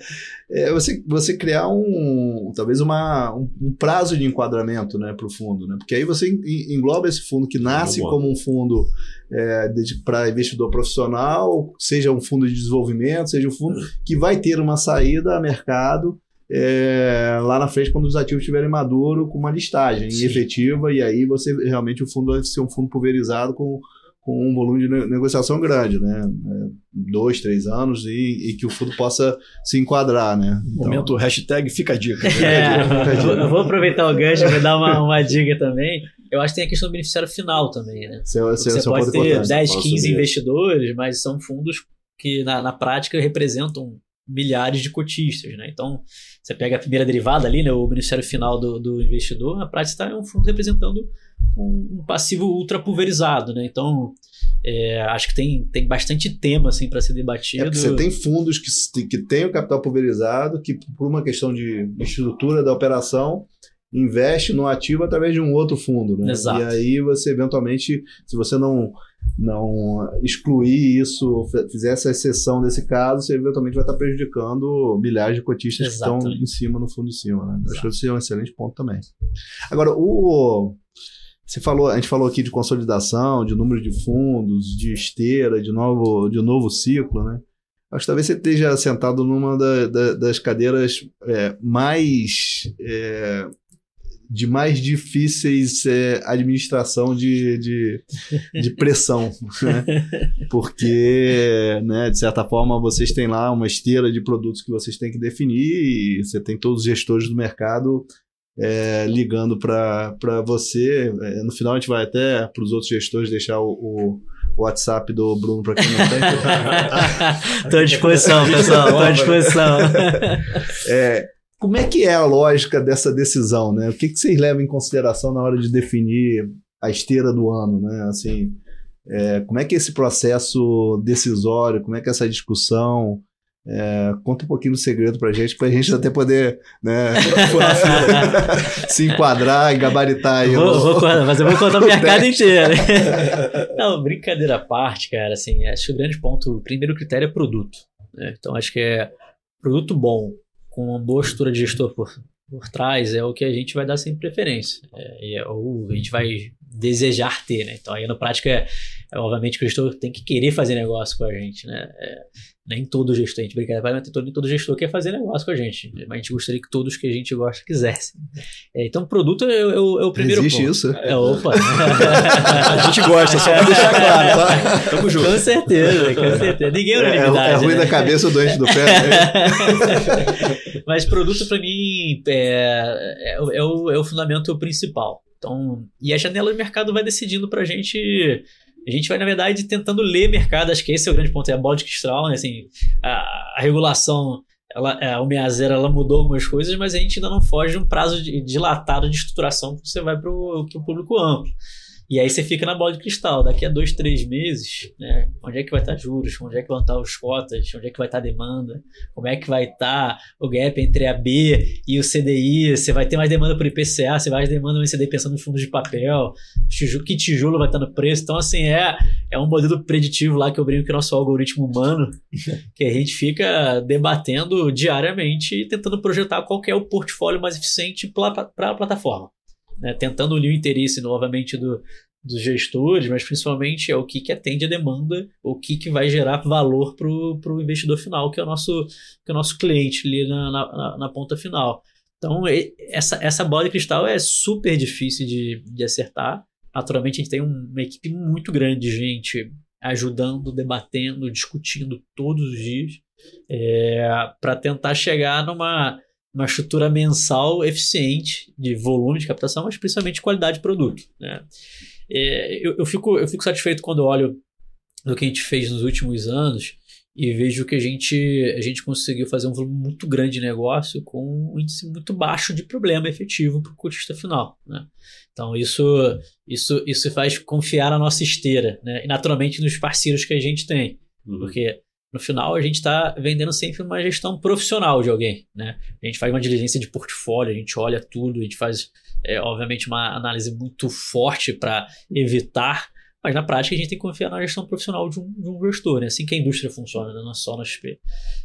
é você, você criar um, talvez uma, um, um prazo de enquadramento né, para o fundo, né? porque aí você engloba esse fundo que nasce como um fundo é, para investidor profissional, seja um fundo de desenvolvimento, seja um fundo que vai ter uma saída a mercado é, lá na frente quando os ativos estiverem maduros com uma listagem Sim. efetiva e aí você realmente o fundo vai ser um fundo pulverizado com com um volume de negociação grande, né? É, dois, três anos e, e que o fundo possa se enquadrar, né? Então... Momento hashtag fica a dica. Fica é, a dica, fica a dica. Eu vou aproveitar o gancho e dar uma, uma dica também. Eu acho que tem a questão do beneficiário final também, né? Seu, seu, você seu pode ter 10, 15 investidores, mas são fundos que na, na prática representam milhares de cotistas, né? Então, você pega a primeira derivada ali, né, o beneficiário final do, do investidor, na prática está um fundo representando um, um, passivo ultra pulverizado, né? Então, é, acho que tem, tem bastante tema assim para ser debatido. É você tem fundos que, que têm o capital pulverizado, que por uma questão de estrutura da operação investe no ativo através de um outro fundo, né? Exato. E aí você eventualmente, se você não não excluir isso, fizer essa exceção desse caso, você eventualmente vai estar prejudicando milhares de cotistas Exatamente. que estão em cima, no fundo de cima. Né? Acho que esse é um excelente ponto também. Agora, o, você falou, a gente falou aqui de consolidação, de número de fundos, de esteira, de novo, de novo ciclo, né? Acho que talvez você esteja sentado numa da, da, das cadeiras é, mais é, de mais difíceis é, administração de, de, de pressão, né? porque, né, de certa forma, vocês têm lá uma esteira de produtos que vocês têm que definir e você tem todos os gestores do mercado é, ligando para você. É, no final, a gente vai até para os outros gestores deixar o, o o WhatsApp do Bruno para quem não tem. Estou à disposição, pessoal. Estou à disposição. é, como é que é a lógica dessa decisão, né? O que, que vocês levam em consideração na hora de definir a esteira do ano, né? Assim, é, como é que é esse processo decisório, como é que é essa discussão? É, conta um pouquinho do segredo pra gente, pra gente até poder né, se enquadrar e gabaritar aí. Vou, vou contar, mas eu vou contar o mercado inteiro. Não, brincadeira à parte, cara, assim, acho que o grande ponto, o primeiro critério é produto. Né? Então acho que é produto bom, com uma boa estrutura de gestor por, por trás, é o que a gente vai dar sem preferência. É, é, ou a gente vai desejar ter, né? Então aí na prática, é, é, obviamente que o gestor tem que querer fazer negócio com a gente, né? É, nem todo gestor, a gente brincadeira, mas todo, todo gestor quer fazer negócio com a gente. Mas a gente gostaria que todos que a gente gosta quisessem. É, então, produto é, é, o, é o primeiro Existe ponto. isso? É, opa. a gente gosta, só pra deixar claro, tá? Tamo junto. Com certeza, com certeza. Ninguém é unanimidade. É, é ruim né? da cabeça doente do pé. Né? mas produto, para mim, é, é, é, o, é o fundamento principal. Então, e a janela de mercado vai decidindo pra gente a gente vai, na verdade, tentando ler mercado, acho que esse é o grande ponto, é a bola de cristal, né? Assim, a, a regulação, ela, é, a 160 ela mudou algumas coisas, mas a gente ainda não foge de um prazo de, dilatado de estruturação que você vai para o público amplo. E aí você fica na bola de cristal. Daqui a dois, três meses, né, onde é que vai estar juros? Onde é que vão estar os cotas? Onde é que vai estar a demanda? Como é que vai estar o gap entre a B e o CDI? Você vai ter mais demanda por IPCA? Você vai mais demanda no CDI pensando nos fundos de papel? Que tijolo vai estar no preço? Então, assim, é, é um modelo preditivo lá que eu brinco que é o nosso algoritmo humano, que a gente fica debatendo diariamente e tentando projetar qual é o portfólio mais eficiente para a plataforma né, tentando unir o interesse novamente do, dos gestores, mas principalmente é o que, que atende a demanda, o que, que vai gerar valor para o investidor final, que é o nosso, que é o nosso cliente ali na, na, na ponta final. Então, essa, essa bola de cristal é super difícil de, de acertar. Naturalmente, a gente tem uma equipe muito grande de gente ajudando, debatendo, discutindo todos os dias é, para tentar chegar numa uma estrutura mensal eficiente de volume de captação, mas principalmente qualidade de produto. Né? É, eu, eu, fico, eu fico satisfeito quando olho do que a gente fez nos últimos anos e vejo que a gente, a gente conseguiu fazer um volume muito grande de negócio com um índice muito baixo de problema efetivo para o cotista final. Né? Então, isso, isso, isso faz confiar na nossa esteira né? e, naturalmente, nos parceiros que a gente tem. Uhum. Porque no final a gente está vendendo sempre uma gestão profissional de alguém, né? A gente faz uma diligência de portfólio, a gente olha tudo, a gente faz, é, obviamente, uma análise muito forte para evitar, mas na prática a gente tem que confiar na gestão profissional de um, de um gestor, né? Assim que a indústria funciona, né? não é só na XP.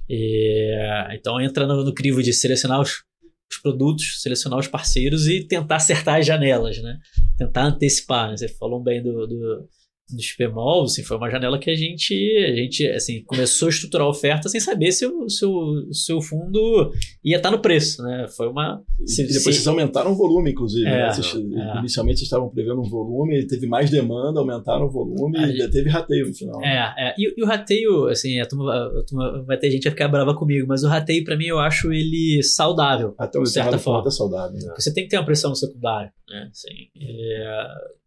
E, então entra no, no crivo de selecionar os, os produtos, selecionar os parceiros e tentar acertar as janelas, né? Tentar antecipar. Né? Você falou bem do, do do XPMOL, assim, foi uma janela que a gente, a gente assim, começou a estruturar a oferta sem saber se o seu, seu fundo ia estar no preço, né? Foi uma... Se, e depois se... vocês aumentaram o volume, inclusive, é, né? vocês, é. Inicialmente vocês estavam prevendo um volume, teve mais demanda, aumentaram o volume e ainda teve rateio no final. É, é. E, e, o rateio, assim, a turma, a turma, vai ter gente a ficar brava comigo, mas o rateio, para mim, eu acho ele saudável, Até de certa forma. É saudável, né? Você tem que ter uma pressão secundária, né? Assim, é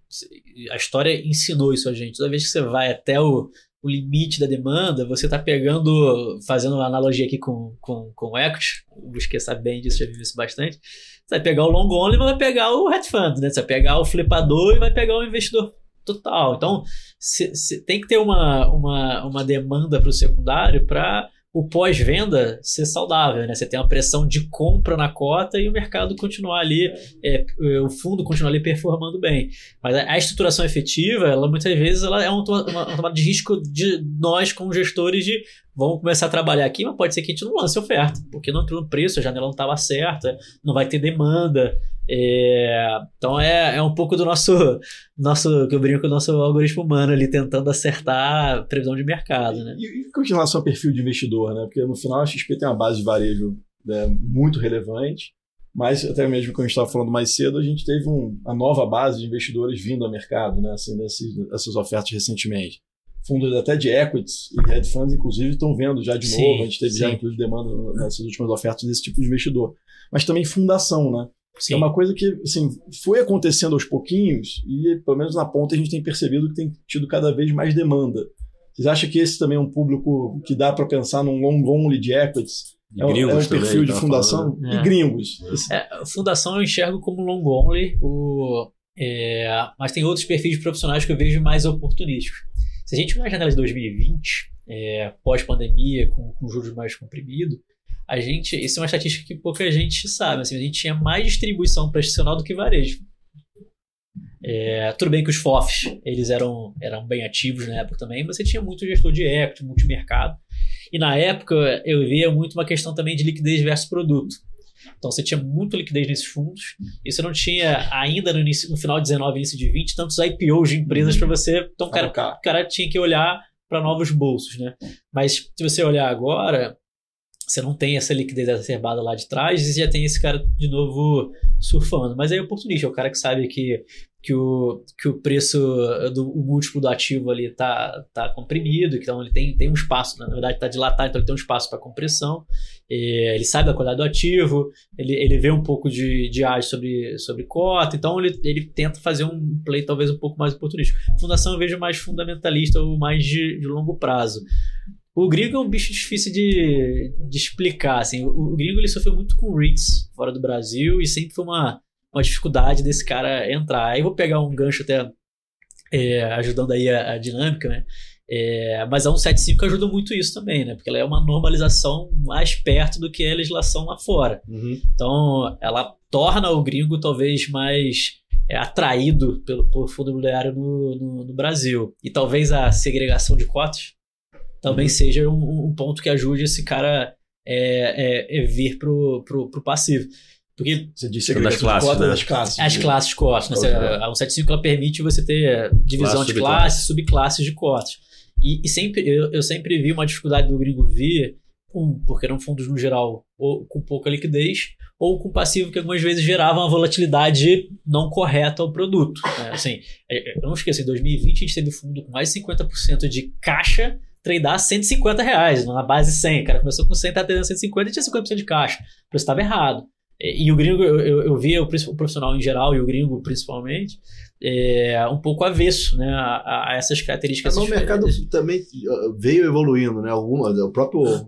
a história ensinou isso a gente. Toda vez que você vai até o, o limite da demanda, você está pegando, fazendo uma analogia aqui com, com, com o equity, o Busquet sabe bem disso, já viu isso bastante. Você vai pegar o long only e vai pegar o hedge fund, né? Você vai pegar o flipador e vai pegar o investidor total. Então, cê, cê tem que ter uma, uma, uma demanda para o secundário para o pós-venda ser saudável, né? Você tem uma pressão de compra na cota e o mercado continuar ali, é, é o fundo continuar ali performando bem. Mas a, estruturação efetiva, ela muitas vezes ela é uma tomada de risco de nós como gestores de vamos começar a trabalhar aqui, mas pode ser que a gente não lance oferta, porque não entrou no preço, a janela não estava certa, não vai ter demanda. É, então é, é um pouco do nosso, nosso, que eu brinco com o nosso algoritmo humano ali tentando acertar a previsão de mercado. Né? E, e com relação ao perfil de investidor, né? Porque no final a XP tem uma base de varejo né, muito relevante, mas até mesmo como a gente estava falando mais cedo, a gente teve um, a nova base de investidores vindo ao mercado, né? Assim, dessas ofertas recentemente fundos até de equities e hedge funds, inclusive, estão vendo já de sim, novo. A gente teve sim. já, inclusive, demanda nessas últimas ofertas desse tipo de investidor. Mas também fundação, né? Sim. É uma coisa que assim, foi acontecendo aos pouquinhos e, pelo menos na ponta, a gente tem percebido que tem tido cada vez mais demanda. Vocês acham que esse também é um público que dá para pensar num long only de equities? É, é, um perfil também, de fundação? É. E gringos? É, fundação eu enxergo como long only, o, é, mas tem outros perfis de profissionais que eu vejo mais oportunísticos. Se a gente olhar a janela de 2020, é, pós-pandemia, com, com juros mais comprimidos, a gente, isso é uma estatística que pouca gente sabe, assim, a gente tinha mais distribuição profissional do que varejo. É, tudo bem que os FOFs, eles eram, eram bem ativos na época também, mas você tinha muito gestor de equity, multimercado. E na época eu via muito uma questão também de liquidez versus produto. Então você tinha muita liquidez nesses fundos e você não tinha ainda no, início, no final de 19 início de 20 tantos IPOs de empresas uhum. para você. Então o cara, o cara tinha que olhar para novos bolsos, né? Mas se você olhar agora, você não tem essa liquidez exacerbada lá de trás e já tem esse cara de novo surfando. Mas é oportunista, é o cara que sabe que, que, o, que o preço do o múltiplo do ativo ali tá, tá comprimido, então ele tem, tem um espaço, na verdade está dilatado, então ele tem um espaço para compressão. ele sabe da qualidade do ativo, ele, ele vê um pouco de, de ágio sobre, sobre cota, então ele, ele tenta fazer um play talvez um pouco mais oportunista. Fundação eu vejo mais fundamentalista ou mais de, de longo prazo. O gringo é um bicho difícil de, de explicar, assim. O, o gringo ele sofreu muito com REITs fora do Brasil e sempre foi uma, uma dificuldade desse cara entrar. Aí vou pegar um gancho até é, ajudando aí a, a dinâmica, né? É, mas a 175 ajuda muito isso também, né? Porque ela é uma normalização mais perto do que a legislação lá fora. Uhum. Então, ela torna o gringo talvez mais é, atraído pelo, pelo fundo imobiliário no, no, no, Brasil. E talvez a segregação de cotas também uhum. seja um, um, ponto que ajude esse cara é, é, é vir pro, pro, pro passivo. Porque você disse que das classes, né? das classes. As classes de cotas. Né? A 175 ela permite você ter divisão classe, de classes, subclasses de cotas. E, e, sempre, eu, eu, sempre vi uma dificuldade do gringo vir Um, porque eram fundos no geral ou com pouca liquidez, ou com passivo que algumas vezes gerava uma volatilidade não correta ao produto. Né? Assim, é, é, eu não esqueço, em 2020 a gente teve fundo com mais de 50% de caixa tradar 150 reais, na base 100. O cara começou com 100, tá tendo 150 e tinha 50% de caixa. O preço estava errado. E, o gringo, eu, eu, eu via o, profissional em geral e o gringo principalmente, é, um pouco avesso né, a, a essas características. Mas o mercado também veio evoluindo, né? Alguma, a própria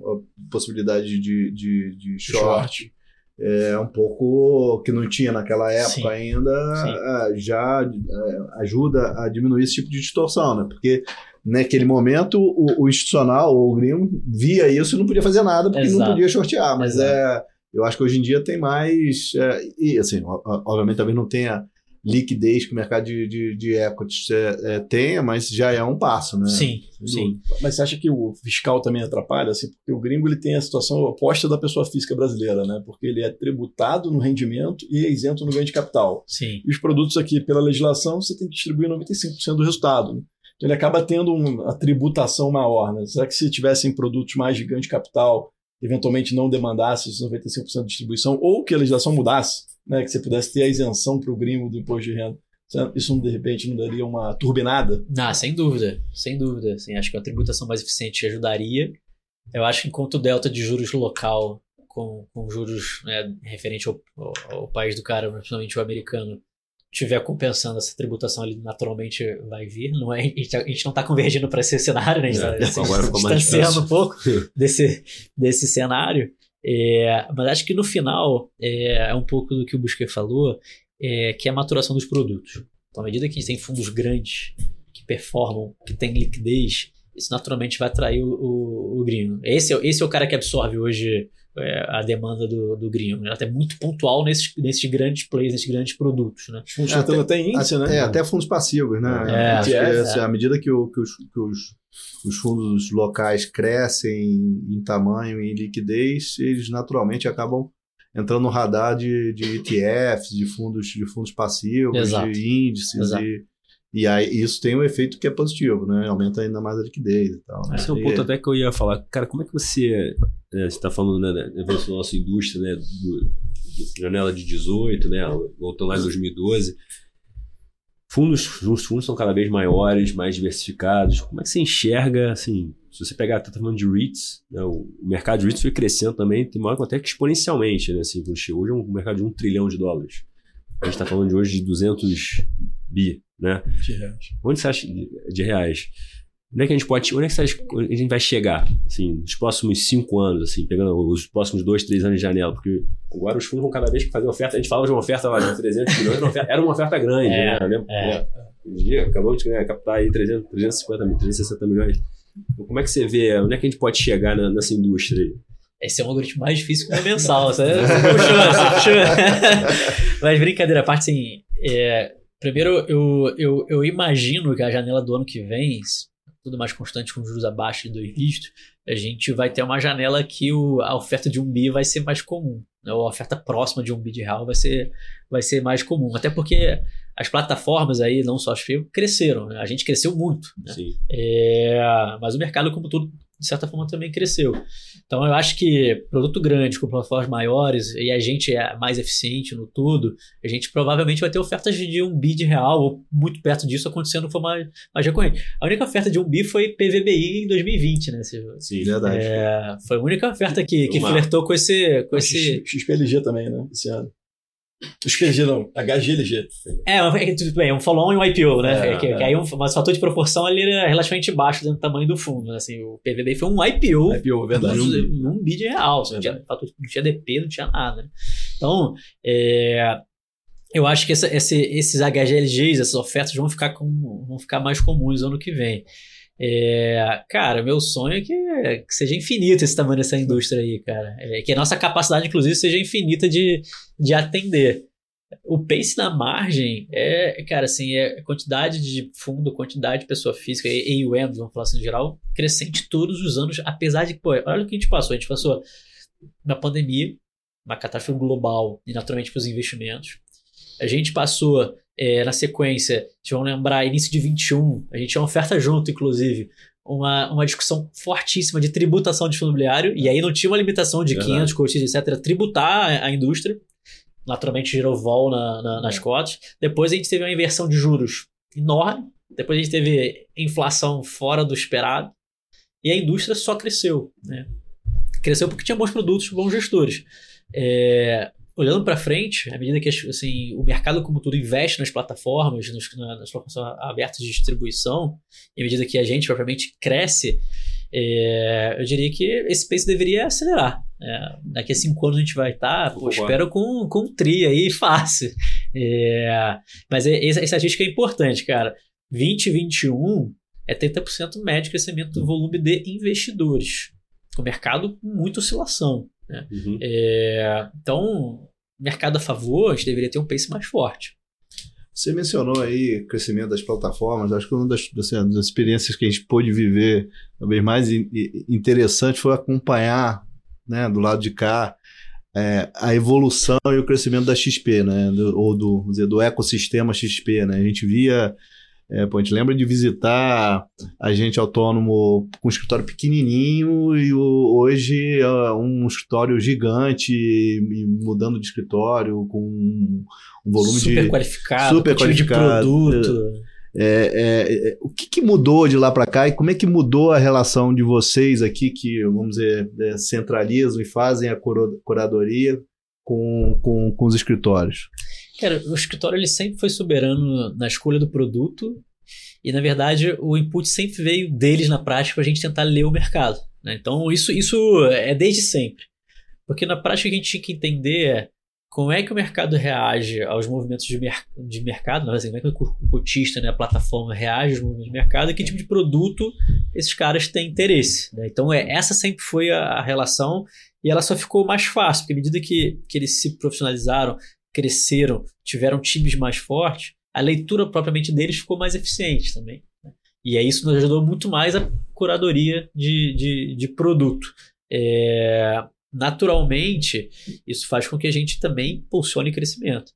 possibilidade de, de, de short, é um pouco que não tinha naquela época Sim. ainda, Sim. É, já é, ajuda a diminuir esse tipo de distorção, né? Porque naquele momento o, o institucional ou o gringo via isso e não podia fazer nada porque Exato. não podia shortear, mas Exato. é eu acho que hoje em dia tem mais. É, e, assim, obviamente talvez não tenha liquidez que o mercado de, de, de equities é, é, tenha, mas já é um passo, né? Sim, sim. Mas você acha que o fiscal também atrapalha? Assim, porque o gringo ele tem a situação oposta da pessoa física brasileira, né? Porque ele é tributado no rendimento e é isento no ganho de capital. Sim. E os produtos aqui, pela legislação, você tem que distribuir 95% do resultado. Né? Ele acaba tendo uma tributação maior, né? Será que se tivessem produtos mais de ganho de capital eventualmente não demandasse os 95% de distribuição, ou que a legislação mudasse, né, que você pudesse ter a isenção para o gringo do imposto de renda. Isso, de repente, não daria uma turbinada? Ah, sem dúvida, sem dúvida. Assim, acho que a tributação mais eficiente ajudaria. Eu acho que enquanto o delta de juros local, com, com juros né, referente ao, ao, ao, país do cara, principalmente o americano, tiver compensando essa tributação, ele naturalmente vai vir. Não é, a, gente, a gente não está convergindo para esse cenário, né? A gente está é, tá distanciando um pouco desse, desse cenário. É, mas acho que no final é, é, um pouco do que o Busquet falou, é, que é a maturação dos produtos. Então, à medida que a gente tem fundos grandes que performam, que têm liquidez, isso naturalmente vai atrair o, o, o gringo. Esse é, esse é o cara que absorve hoje é, a demanda do, do gringo. Ela é muito pontual nesses, nesses grandes plays, nesses grandes produtos. Né? Fundos é, até, até índice, né? É, até fundos passivos, né? É, Acho que, é, assim, à medida que, o, que, os, que os, os fundos locais crescem em tamanho e em liquidez, eles naturalmente acabam entrando no radar de, de ETFs, de fundos, de fundos passivos, Exato. de índices Exato. e e aí isso tem um efeito que é positivo, né? Aumenta ainda mais a liquidez e tal. Né? Esse é um ponto até que eu ia falar. Cara, como é que você. É, você está falando né, da nossa indústria, né? Do, do, janela de 18, né? Voltando lá em 2012. Fundos, os fundos são cada vez maiores, mais diversificados. Como é que você enxerga, assim, se você pegar, tá falando de REITs, né, o mercado de REITs foi crescendo também, tem maior até que exponencialmente, né? Assim, hoje é um mercado de um trilhão de dólares. A gente está falando de hoje de 200 bi né? De reais. Onde você acha de reais? Onde é que a gente pode, onde é que a gente vai chegar, assim, nos próximos cinco anos, assim, pegando os próximos dois, três anos de janela? Porque agora os fundos vão cada vez fazer oferta. A gente falava de uma oferta lá de 300 milhões, uma oferta, era uma oferta grande, é, né? É. É. Acabamos de né, captar aí 300, 350 mil, 360 milhões. Então, como é que você vê, onde é que a gente pode chegar na, nessa indústria aí? Esse é um algoritmo mais difícil que o mensal, você puxou, você puxou. Mas brincadeira a parte, assim, é, Primeiro, eu, eu, eu imagino que a janela do ano que vem, tudo mais constante com juros abaixo de dois dígitos, a gente vai ter uma janela que o, a oferta de um bi vai ser mais comum. Né? A oferta próxima de um bi de real vai ser, vai ser mais comum. Até porque as plataformas aí, não só as FIO, cresceram. Né? A gente cresceu muito. Né? É, mas o mercado, como todo, de certa forma, também cresceu. Então, eu acho que produto grande, com plataformas maiores, e a gente é mais eficiente no tudo, a gente provavelmente vai ter ofertas de um bi de real, ou muito perto disso, acontecendo forma mais, mais recorrente. A única oferta de um bi foi PVBI em 2020, né? Sim, verdade. É, foi a única oferta que, que flertou com esse... Com esse... XPLG também, né? Esse ano. XPLG não, HGLG. É, é, tudo bem, um follow-on e um IPO, né? É, que, é. que aí um, mas o fator de proporção ali era relativamente baixo dentro do tamanho do fundo. Né? Assim, o PVB foi um IPO. IPO, verdade. Um, um bid real. Não tinha, não tinha DP, não tinha nada. Né? Então, é, eu acho que essa, esse, esses HGLGs, essas ofertas vão ficar, com, vão ficar mais comuns ano que vem. É, cara, meu sonho é que, que, seja infinito esse tamanho dessa indústria aí, cara. É, que a nossa capacidade, inclusive, seja infinita de, de atender. O pace na margem é, cara, assim, é quantidade de fundo, quantidade de pessoa física, e AUM, vamos falar assim, em geral, crescente todos os anos, apesar de pô, olha o que a gente passou. A gente passou na pandemia, uma catástrofe global e naturalmente para os investimentos. A gente passou é, na sequência, vocês vão lembrar, início de 21, a gente tinha uma oferta junto, inclusive, uma, uma discussão fortíssima de tributação de fundo imobiliário, e aí não tinha uma limitação de 500 cotistas, etc., tributar a, a indústria, naturalmente gerou vol na, na, nas cotas. Depois a gente teve uma inversão de juros enorme, depois a gente teve inflação fora do esperado, e a indústria só cresceu. Né? Cresceu porque tinha bons produtos, bons gestores. É, olhando para frente, à medida que assim, o mercado como tudo investe nas plataformas, nos, nas plataformas abertas de distribuição, e à medida que a gente propriamente cresce, é, eu diria que esse pace deveria acelerar. É, daqui a cinco anos a gente vai estar, tá, espero com, com um tri aí fácil. É, mas é, essa estatística é importante, cara. 2021 é 30% médio de crescimento do volume de investidores. O mercado com muita oscilação. Né? Uhum. É, então, mercado a favor, a gente deveria ter um pace mais forte. Você mencionou aí o crescimento das plataformas. Acho que uma das, assim, das experiências que a gente pôde viver, talvez mais interessante, foi acompanhar né, do lado de cá é, a evolução e o crescimento da XP, né, do, ou do, dizer, do ecossistema XP. Né? A gente via é, pô, a gente lembra de visitar agente autônomo com um escritório pequenininho e o, hoje é um escritório gigante, mudando de escritório com um, volume super de... Qualificado, super qualificado. de produto. É, é, é, o que, que, mudou de lá para cá e como é que mudou a relação de vocês aqui que, vamos dizer, é, centralizam e fazem a curadoria com, com, com os escritórios? Cara, o escritório ele sempre foi soberano na escolha do produto e, na verdade, o input sempre veio deles na prática para a gente tentar ler o mercado. Né? Então, isso, isso é desde sempre. Porque na prática a gente tinha que entender é como é que o mercado reage aos movimentos de, mer de mercado, assim, como é que o cotista, né, a plataforma reage aos movimentos de mercado e que tipo de produto esses caras têm interesse. Né? Então, é, essa sempre foi a, a relação e ela só ficou mais fácil, porque à medida que, que eles se profissionalizaram, cresceram, tiveram times mais fortes, a leitura propriamente deles ficou mais eficiente também. Né? E aí isso nos ajudou muito mais a curadoria de, de, de produto. É, naturalmente, isso faz com que a gente também impulsione crescimento.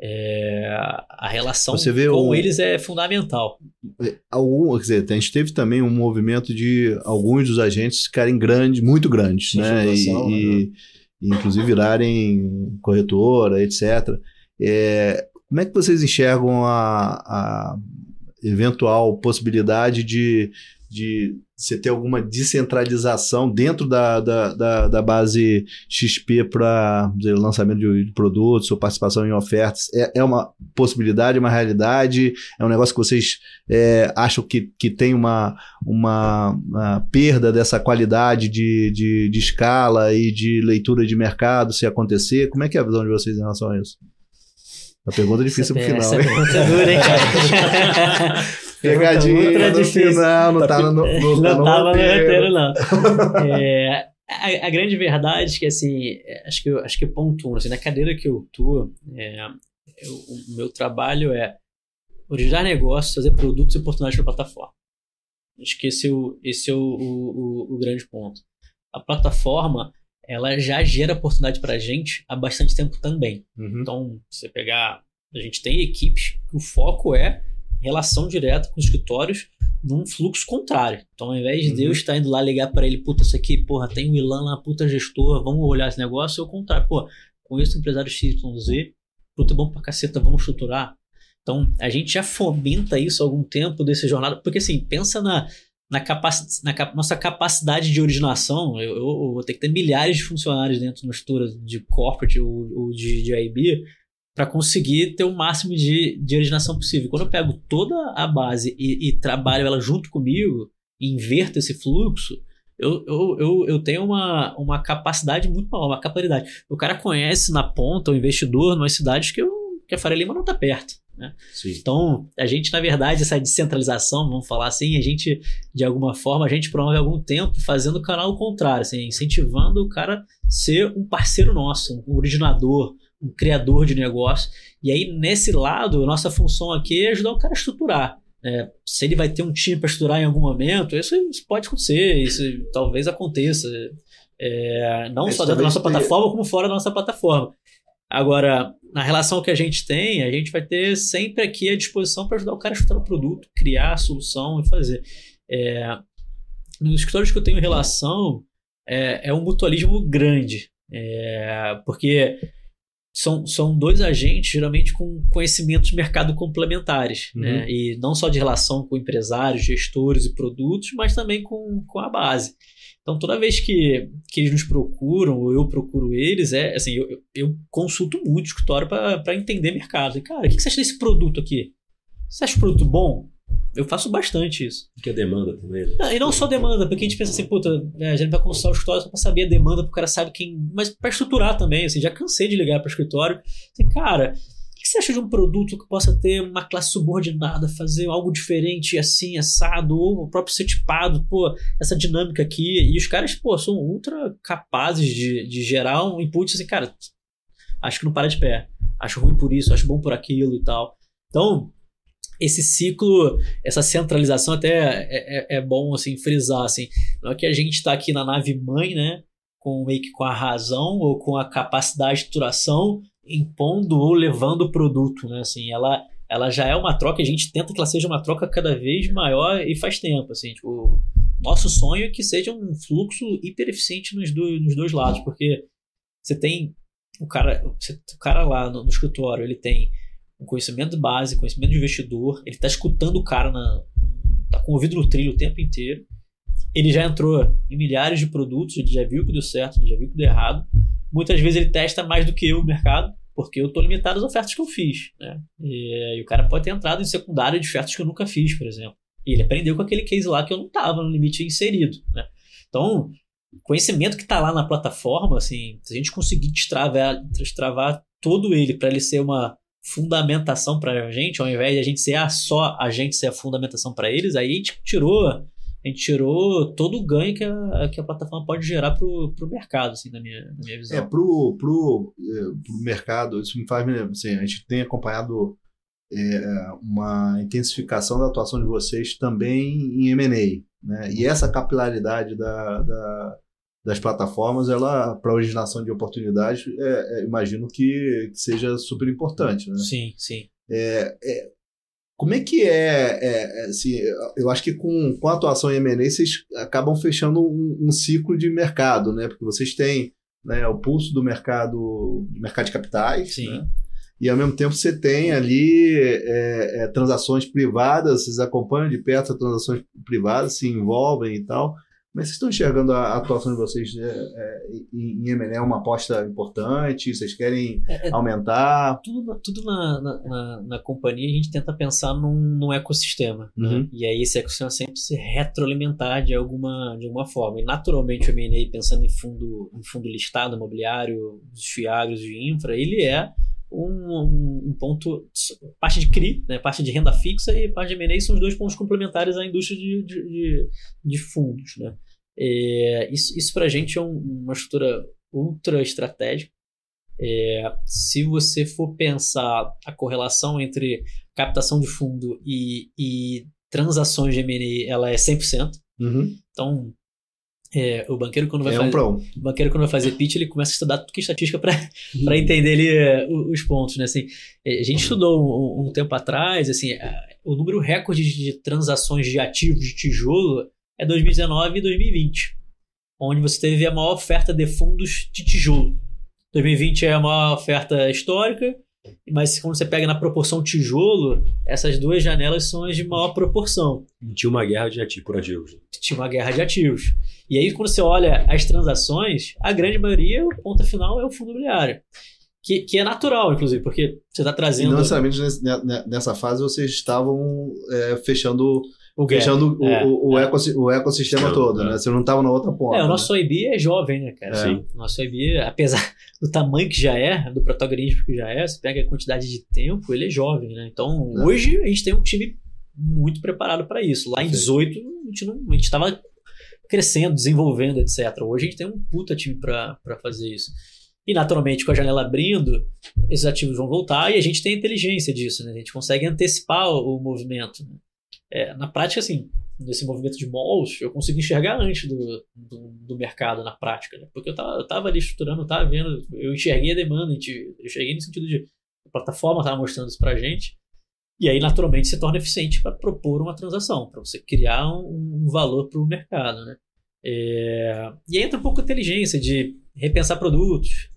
É, a relação com um, eles é fundamental. É, algum, quer dizer, a gente teve também um movimento de alguns dos agentes ficarem grandes, muito grandes, né? E, né? Inclusive virarem corretora, etc. É, como é que vocês enxergam a, a eventual possibilidade de, de você ter alguma descentralização dentro da, da, da, da base XP para lançamento de, de, produtos ou participação em ofertas? É, é uma possibilidade, uma realidade? É um negócio que vocês é, acham que, que tem uma, uma, uma perda dessa qualidade de, de, de escala e de leitura de mercado se acontecer? Como é que é a visão de vocês em relação a isso? A pergunta é difícil essa, pro final. Essa hein? pergunta é dura, hein, cara? Pegadinha no final, não, tá no, no, não, tá tava no roteiro, não. É, a, a, grande verdade é que, assim, é, acho que, acho que ponto um, assim, na cadeira que eu tô, é, eu, o meu trabalho é originar negócios, fazer produtos e oportunidades para a plataforma. Acho que esse é, o, esse é o, o, o, grande ponto. A plataforma, ela já gera oportunidade para a gente há bastante tempo também. Uhum. Então, você pegar, a gente tem equipes que o foco é relação direta com os escritórios num fluxo contrário. Então, ao invés de uhum. Deus estar indo lá ligar para ele, puta, isso aqui, porra, tem o Ilan lá, puta gestor, vamos olhar esse negócio, é o contrário. Pô, conheço o empresário XYZ, puta, é bom pra caceta, vamos estruturar. Então, a gente já fomenta isso há algum tempo desse jornada, porque assim, pensa na, na, capac, na cap, nossa capacidade de originação. Eu, eu, eu, vou ter que ter milhares de funcionários dentro de uma estrutura de corporate ou, ou de, de IB para conseguir ter o máximo de, de originação possível. Quando eu pego toda a base e, e trabalho ela junto comigo, e inverto esse fluxo, eu, eu, eu, eu tenho uma, uma capacidade muito maior, uma capacidade. O cara conhece na ponta o investidor numa cidade que, eu, que a Faria Lima não está perto. Né? Então, a gente, na verdade, essa descentralização, vamos falar assim, a gente, de alguma forma, a gente promove algum tempo fazendo o canal contrário, assim, incentivando o cara ser um parceiro nosso, um originador, um criador de negócio. E aí, nesse lado, nossa função aqui é ajudar o cara a estruturar. É, se ele vai ter um time para estruturar em algum momento, isso, isso pode acontecer, isso talvez aconteça. É, não só dentro da nossa plataforma, como fora da nossa plataforma. Agora, na relação que a gente tem, a gente vai ter sempre aqui à disposição para ajudar o cara a estruturar o produto, criar a solução e fazer. É, nos escritórios que eu tenho relação, é, é um mutualismo grande. É, porque são, são dois agentes, geralmente com conhecimentos de mercado complementares, uhum. né? E não só de relação com empresários, gestores e produtos, mas também com, com a base. Então, toda vez que, que eles nos procuram, ou eu procuro eles, é assim, eu, eu consulto muito o escritório para entender mercado. E, cara, o que você acha desse produto aqui? Você acha o produto bom? Eu faço bastante isso. Que é demanda também. Né? Ah, e não só demanda, porque a gente pensa assim, puta, né, a gente vai consultar o escritório só pra saber a demanda, porque o cara sabe quem. Mas para estruturar também, assim, já cansei de ligar para o escritório. Assim, cara, o que você acha de um produto que possa ter uma classe subordinada, fazer algo diferente, assim, assado, ou o próprio ser tipado, pô, essa dinâmica aqui. E os caras, pô, são ultra capazes de, de gerar um input assim, cara, acho que não para de pé. Acho ruim por isso, acho bom por aquilo e tal. Então, esse ciclo, essa centralização até é, é, é, bom assim frisar assim, não é que a gente está aqui na nave mãe, né, com meio que com a razão ou com a capacidade de estruturação impondo ou levando o produto, né, assim, ela ela já é uma troca, a gente tenta que ela seja uma troca cada vez maior e faz tempo, assim, tipo, nosso sonho é que seja um fluxo hiper eficiente nos, do, nos dois lados, porque você tem o cara, o cara lá no, no escritório, ele tem um conhecimento base, conhecimento de investidor, ele está escutando o cara, na, tá com o ouvido no trilho o tempo inteiro. Ele já entrou em milhares de produtos, ele já viu que deu certo, ele já viu que deu errado. Muitas vezes ele testa mais do que eu o mercado, porque eu estou limitado às ofertas que eu fiz. Né? E, e, o cara pode ter entrado em secundária de ofertas que eu nunca fiz, por exemplo. E ele aprendeu com aquele case lá que eu não estava no limite inserido. Né? Então, conhecimento que está lá na plataforma, assim, se a gente conseguir destravar, destravar todo ele para ele ser uma fundamentação para a gente, ao invés de a gente ser a só a gente ser a fundamentação para eles, aí a gente tirou a gente tirou todo o ganho que a, que a plataforma pode gerar para o mercado, assim, na minha, na minha visão. É, para o pro, é, pro mercado, isso me faz, assim, a gente tem acompanhado é, uma intensificação da atuação de vocês também em M&A, né? E essa capilaridade da, da das plataformas, ela para originação de oportunidades, é, é, imagino que, que, seja super importante, né? Sim, sim. É, é como é que é, é, é, assim, eu acho que com, com a atuação em M&A vocês acabam fechando um, um, ciclo de mercado, né? Porque vocês têm né, o pulso do mercado, do mercado de capitais, Sim. Né? e ao mesmo tempo você tem ali é, é, transações privadas, vocês acompanham de perto as transações privadas, se envolvem e tal. Mas vocês estão enxergando a atuação de vocês é, é, em M&A é uma aposta importante? Vocês querem é, é, aumentar? Tudo, tudo na, na, na, na, companhia a gente tenta pensar num, num ecossistema. Né? Uhum. Né? E aí esse ecossistema sempre se retroalimentar de alguma, de alguma forma. E naturalmente o M&A, pensando em fundo, em fundo listado, imobiliário, os fiagros de infra, ele é um, um, ponto, parte de CRI, né, parte de renda fixa e parte de M&A são os dois pontos complementares à indústria de, de, de, de fundos. Né. É, isso isso para a gente é um, uma estrutura ultra estratégica. É, se você for pensar a correlação entre captação de fundo e, e transações de M&A, ela é 100%. Uhum. Então, é, o banqueiro quando vai é fazer, um o banqueiro quando vai fazer pitch ele começa a estudar tudo que é estatística para para entender ali é, os pontos, né? Assim, é, a gente estudou um, um tempo atrás, assim, o número recorde de transações de ativos de tijolo é 2019 e 2020, onde você teve a maior oferta de fundos de tijolo. 2020 é a maior oferta histórica, mas quando você pega na proporção tijolo, essas duas janelas são as de maior proporção. Tinha uma guerra de ativos por ativos. Tinha uma guerra de ativos. E aí, quando você olha as transações, a grande maioria, o ponto final é o fundo imobiliário. Que, que é natural, inclusive, porque você está trazendo. E não necessariamente nessa fase vocês estavam é, fechando o fechando o, é, o, o, é. o, ecossistema todo, né? Você não estava na outra ponta. É, o nosso né? IB é jovem, né, cara? Sim. O nosso IB, apesar do tamanho que já é, do protagonismo que já é, você pega a quantidade de tempo, ele é jovem, né? Então, é. hoje a gente tem um time muito preparado para isso. Lá em 18, a gente não, a gente estava crescendo, desenvolvendo, etc. Hoje a gente tem um puta time para fazer isso. E naturalmente, com a janela abrindo, esses ativos vão voltar e a gente tem a inteligência disso, né? A gente consegue antecipar o, o movimento. Né? É, na prática, assim, nesse movimento de malls, eu consigo enxergar antes do, do, do mercado na prática, né? Porque eu tava, eu tava ali estruturando, tava vendo, eu enxerguei a demanda, eu enxerguei no sentido de a plataforma tava mostrando isso pra gente. E aí, naturalmente, se torna eficiente para propor uma transação, para você criar um, um valor para o mercado. Né? É... E aí entra um pouco a inteligência de repensar produtos,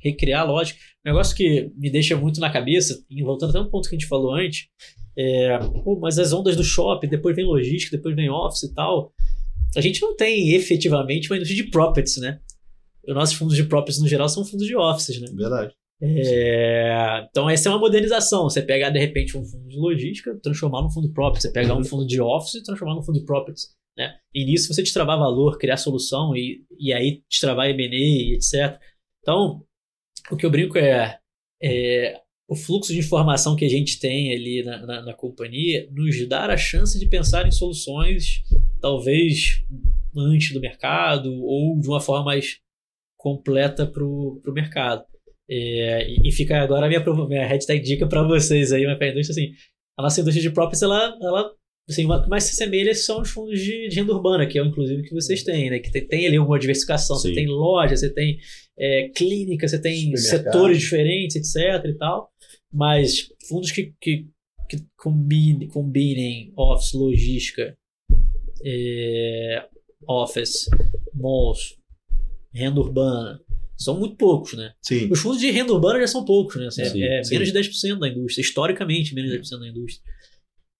recriar lógica. Um negócio que me deixa muito na cabeça, voltando até um ponto que a gente falou antes, é, pô, mas as ondas do shopping, depois vem logística, depois vem office e tal. A gente não tem efetivamente uma indústria de properties, né? Os nossos fundos de properties no geral são fundos de offices, né? Verdade. É, então, essa é uma modernização. Você pegar, de repente, um fundo de logística, transformar num fundo próprio. Você pegar um fundo de office e transformar num fundo de properties. Né? E nisso você destravar valor, criar solução e, e aí destravar M&A, etc. Então, o que eu brinco é, é o fluxo de informação que a gente tem ali na, na, na, companhia nos dar a chance de pensar em soluções talvez antes do mercado ou de uma forma mais completa para o mercado. É, e, e, fica agora a minha, minha hashtag dica para vocês aí, para a indústria, assim, a nossa indústria de properties, ela, ela assim, o que mais se assemelha são os fundos de, de, renda urbana, que é inclusive que vocês têm, né? Que tem, tem ali uma diversificação, Sim. você tem loja, você tem é, clínica, você tem setores diferentes, etc e tal. Mas fundos que, que, que combine, combinem office, logística, é, office, malls, renda urbana, são muito poucos, né? Sim. Os fundos de renda urbana já são poucos, né? Assim, sim, é sim. menos de 10% da indústria, historicamente menos de 10% da indústria.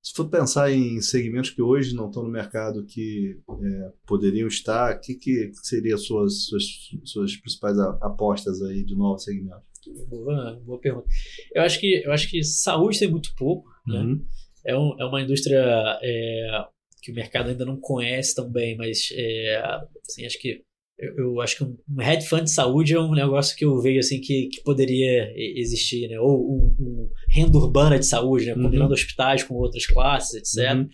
Se for pensar em segmentos que hoje não estão no mercado que é, poderiam estar, o que, que seriam suas, suas, suas principais apostas aí de novos segmentos? Boa, boa pergunta. Eu acho que, eu acho que saúde tem muito pouco, né? Uhum. É, um, é uma indústria é, que o mercado ainda não conhece tão bem, mas é, assim, acho que eu, eu, acho que um, hedge fund de saúde é um negócio que eu vejo assim que, que poderia existir, né? Ou um, um renda urbana de saúde, né? Combinando uhum. hospitais com outras classes, etc. Uhum.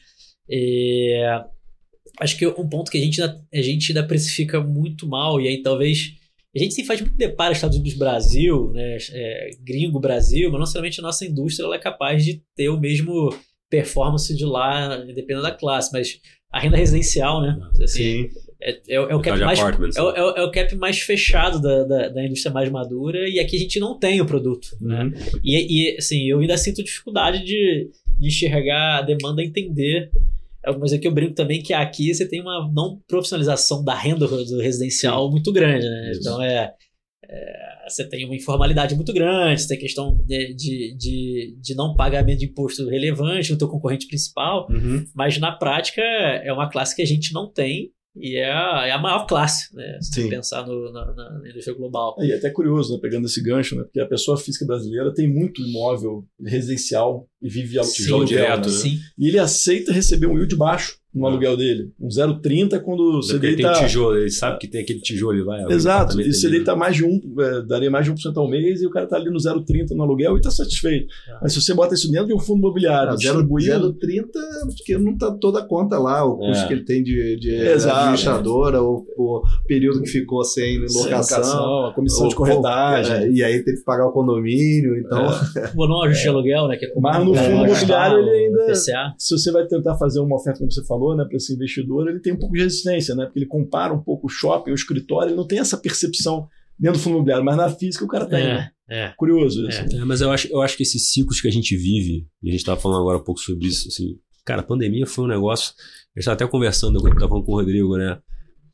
É, acho que um ponto que a gente, ainda, a gente ainda precifica muito mal, e aí talvez. A gente se faz muito deparo Estados Unidos Brasil, né? É, gringo Brasil, mas não necessariamente a nossa indústria ela é capaz de ter o mesmo performance de lá, dependendo da classe, mas a renda residencial, né? Assim, Sim é, é, é, o cap mais, é, é, é, o cap mais fechado da, da, da, indústria mais madura e aqui a gente não tem o produto. Né? Uhum. Né? E, e assim, eu ainda sinto dificuldade de, de enxergar a demanda, entender. Mas aqui eu brinco também que aqui você tem uma não profissionalização da renda do residencial Sim. muito grande. Né? Então é, é, você tem uma informalidade muito grande, você tem questão de, de, de, de não pagamento de imposto relevante no teu concorrente principal, uhum. mas na prática é uma classe que a gente não tem e é a, é a maior classe, né? Se Sim. pensar no, na, na, indústria global. É, e é até curioso, né? pegando esse gancho, né? porque a pessoa física brasileira tem muito imóvel residencial e vive ao tijolo direto. Né? Sim. E ele aceita receber um yield baixo no ah. aluguel dele. Um 0,30 quando você deita... Tem tijolo, ele sabe que tem aquele tijolo lá. Exato, e você deita mais de um, é, daria mais de 1% ao mês e o cara está ali no 0,30 no aluguel e está satisfeito. Ah. Mas se você bota isso dentro de um fundo imobiliário, 0,30 porque não está toda a conta lá, o custo é. que ele tem de, de administradora, o, o, período que ficou sem locação, a comissão de corretagem. É, e aí teve que pagar o condomínio, então... É. Ou não ajuste aluguel, né? Que é Mas no fundo imobiliário ele ainda... Se você vai tentar fazer uma oferta, como você falou, né, para esse investidor, ele tem um pouco de resistência, né, porque ele compara um pouco o shopping, o escritório, ele não tem essa percepção dentro do fundo imobiliário, mas na física o cara tem. É, né? é. Curioso isso. É. é. mas eu acho, eu acho que esses ciclos que a gente vive, e a gente estava falando agora um pouco sobre isso, assim, cara, a pandemia foi um negócio. A gente estava até conversando, eu estava falando com o Rodrigo, né?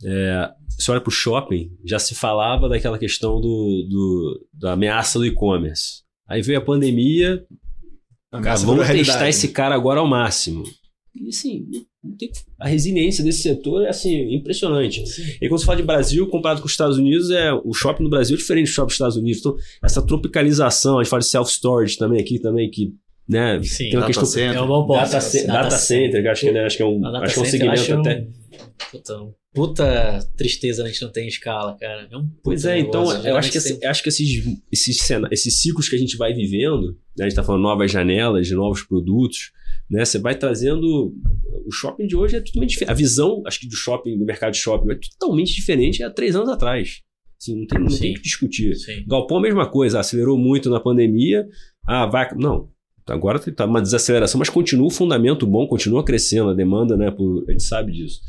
É, você olha para o shopping, já se falava daquela questão do, do da ameaça do e-commerce. Aí veio a pandemia, cara, vamos testar esse cara agora ao máximo. E assim, a resiliência desse setor é assim, impressionante. Sim. E quando você fala de Brasil, comparado com os Estados Unidos, é, o shopping no Brasil é diferente do shopping dos Estados Unidos. Então, essa tropicalização, a gente fala de self-storage também aqui, também, que né, Sim, tem uma questão. Center. É um bom data, data, data center, acho que, né, acho que é um, acho que é um segmento até. Puta, puta tristeza a gente não tem escala, cara. É um pois é, então eu acho que, esse, acho que esses, esses, esses ciclos que a gente vai vivendo, né, a gente está falando novas janelas, de novos produtos, né? Você vai trazendo. O shopping de hoje é totalmente diferente. A visão, acho que, do shopping, do mercado de shopping, é totalmente diferente há três anos atrás. Assim, não tem, não tem que discutir. Sim. Galpão, a mesma coisa, acelerou muito na pandemia. Ah, vai. Não. Agora está uma desaceleração, mas continua o fundamento bom, continua crescendo a demanda, né? Por, a gente sabe disso.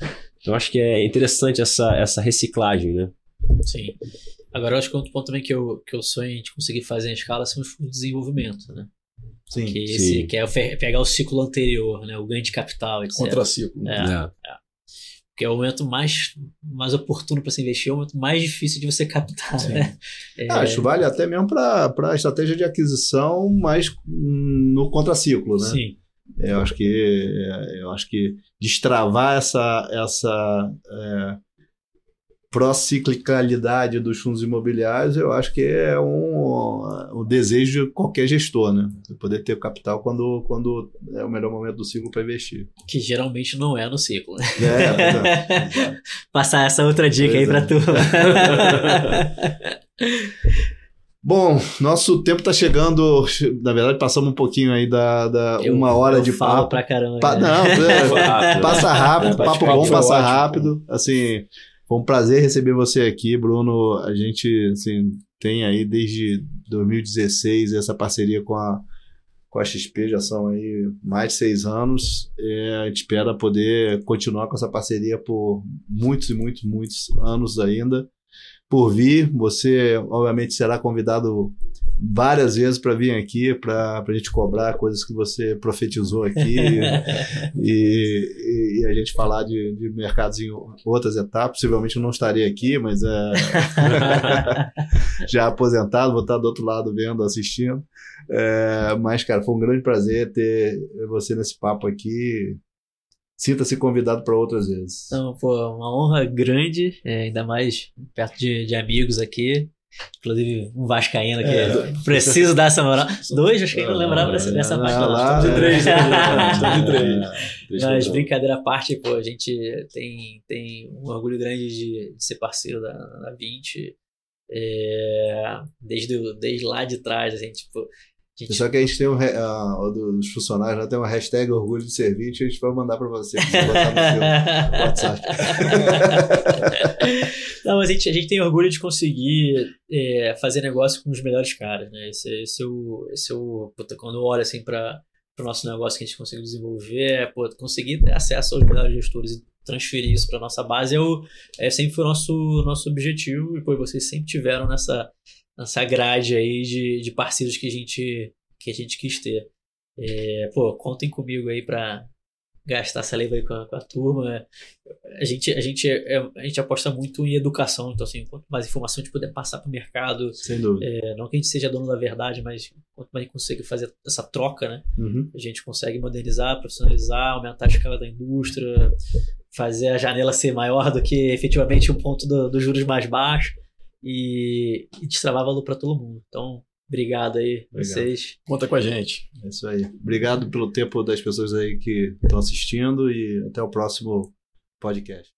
Então acho que é interessante essa, essa reciclagem, né? Sim. Agora eu acho que outro ponto também que eu, que eu sonho em conseguir fazer em escala são os fundos de desenvolvimento, né? Sim, que, esse, sim. que é pegar o ciclo anterior, né? O ganho de capital, etc. Contraciclo. É, é. é. Porque é o momento mais, mais oportuno para se investir, é o momento mais difícil de você captar, sim. né? É... Acho vale até mesmo para a estratégia de aquisição, mas no contraciclo, né? Sim. Eu acho que eu acho que destravar essa essa é, prociclicalidade dos fundos imobiliários, eu acho que é um, um desejo de qualquer gestor, né? Poder ter capital quando, quando é o melhor momento do ciclo para investir. Que geralmente não é no ciclo. Né? É, é. Passar essa outra dica pois aí para é. tu. Bom, nosso tempo está chegando. Na verdade, passamos um pouquinho aí da, da eu, uma hora de falo papo. pra caramba. Pa, né? não, é, passa rápido, papo bom, passa rápido. Assim, foi um prazer receber você aqui, Bruno. A gente assim, tem aí desde 2016 essa parceria com a, com a XP, já são aí mais de seis anos. É, a gente espera poder continuar com essa parceria por muitos e muitos, muitos anos ainda por vir. Você, obviamente, será convidado várias vezes para vir aqui para a gente cobrar coisas que você profetizou aqui e, e, a gente falar de, de mercados em outras etapas. Possivelmente eu não estaria aqui, mas é, já aposentado, vou estar do outro lado vendo, assistindo. É, mas, cara, foi um grande prazer ter você nesse papo aqui. Sinta-se convidado para outras vezes. Então, pô, uma honra grande, é, ainda mais perto de, de amigos aqui. Inclusive, um Vascaíno que é. precisa dar essa moral. Dois, acho que ainda lembrava dessa, dessa parte. Lá, lá, de três, né? de três. Mas, brincadeira à parte, pô, a gente tem, tem um orgulho grande de, de ser parceiro da, da 20. É, desde, desde lá de trás, assim, tipo, Gente... Só que a gente tem um, uh, dos funcionários lá tem uma hashtag orgulho de servir, a gente vai mandar para você, pra você botar no seu WhatsApp. Não, mas a gente, a gente tem orgulho de conseguir é, fazer negócio com os melhores caras, né? Esse, esse é o. Esse é o puta, quando eu olho assim para o nosso negócio que a gente conseguiu desenvolver, é, pô, conseguir ter acesso aos melhores gestores e transferir isso para nossa base é, o, é sempre foi o nosso, nosso objetivo e pô, vocês sempre tiveram nessa nessa grade aí de, de parceiros que a gente que a gente quis ter. É, pô, contem comigo aí para gastar saliva aí com a, com a, turma. A gente, a, gente, é, a gente aposta muito em educação, então assim, quanto mais informação a gente puder passar para o mercado, Sem dúvida. É, não que a gente seja dono da verdade, mas quanto mais a gente consegue fazer essa troca, né? Uhum. A gente consegue modernizar, profissionalizar, aumentar a escala da indústria, fazer a janela ser maior do que efetivamente o ponto do, dos juros mais baixos e, e destravar valor para todo mundo. Então, obrigado aí, obrigado. vocês. Conta com a gente. É isso aí. Obrigado pelo tempo das pessoas aí que estão assistindo e até o próximo podcast.